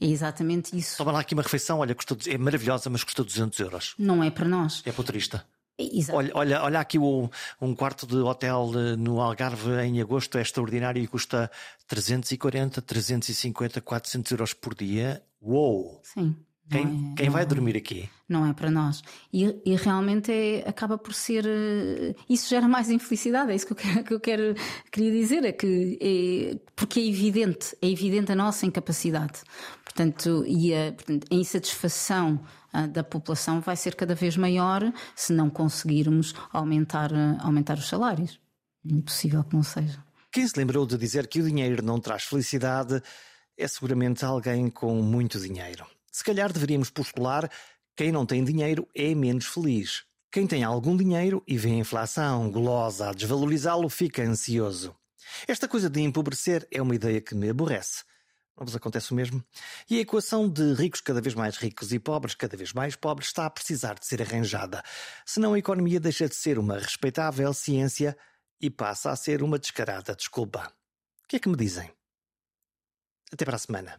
É exatamente isso. Toma lá aqui uma refeição, olha, custou, é maravilhosa, mas custa 200 euros. Não é para nós. É para o turista. Exato. Olha, olha, olha aqui o, um quarto de hotel eh, no Algarve em agosto é extraordinário e custa 340, 350, 400 euros por dia. Uou! Sim. Quem, é, quem vai é, dormir aqui? Não é para nós. E, e realmente é, acaba por ser. Eh, isso gera mais infelicidade, é isso que eu, quero, que eu quero, queria dizer, é que é, porque é evidente, é evidente a nossa incapacidade. Portanto, e a, portanto, a insatisfação ah, da população vai ser cada vez maior se não conseguirmos aumentar, ah, aumentar os salários. Impossível que não seja. Quem se lembrou de dizer que o dinheiro não traz felicidade é seguramente alguém com muito dinheiro. Se calhar deveríamos postular: quem não tem dinheiro é menos feliz. Quem tem algum dinheiro e vê a inflação golosa a desvalorizá-lo fica ansioso. Esta coisa de empobrecer é uma ideia que me aborrece. Não vos acontece o mesmo? E a equação de ricos cada vez mais ricos e pobres cada vez mais pobres está a precisar de ser arranjada. Senão a economia deixa de ser uma respeitável ciência e passa a ser uma descarada desculpa. O que é que me dizem? Até para a semana.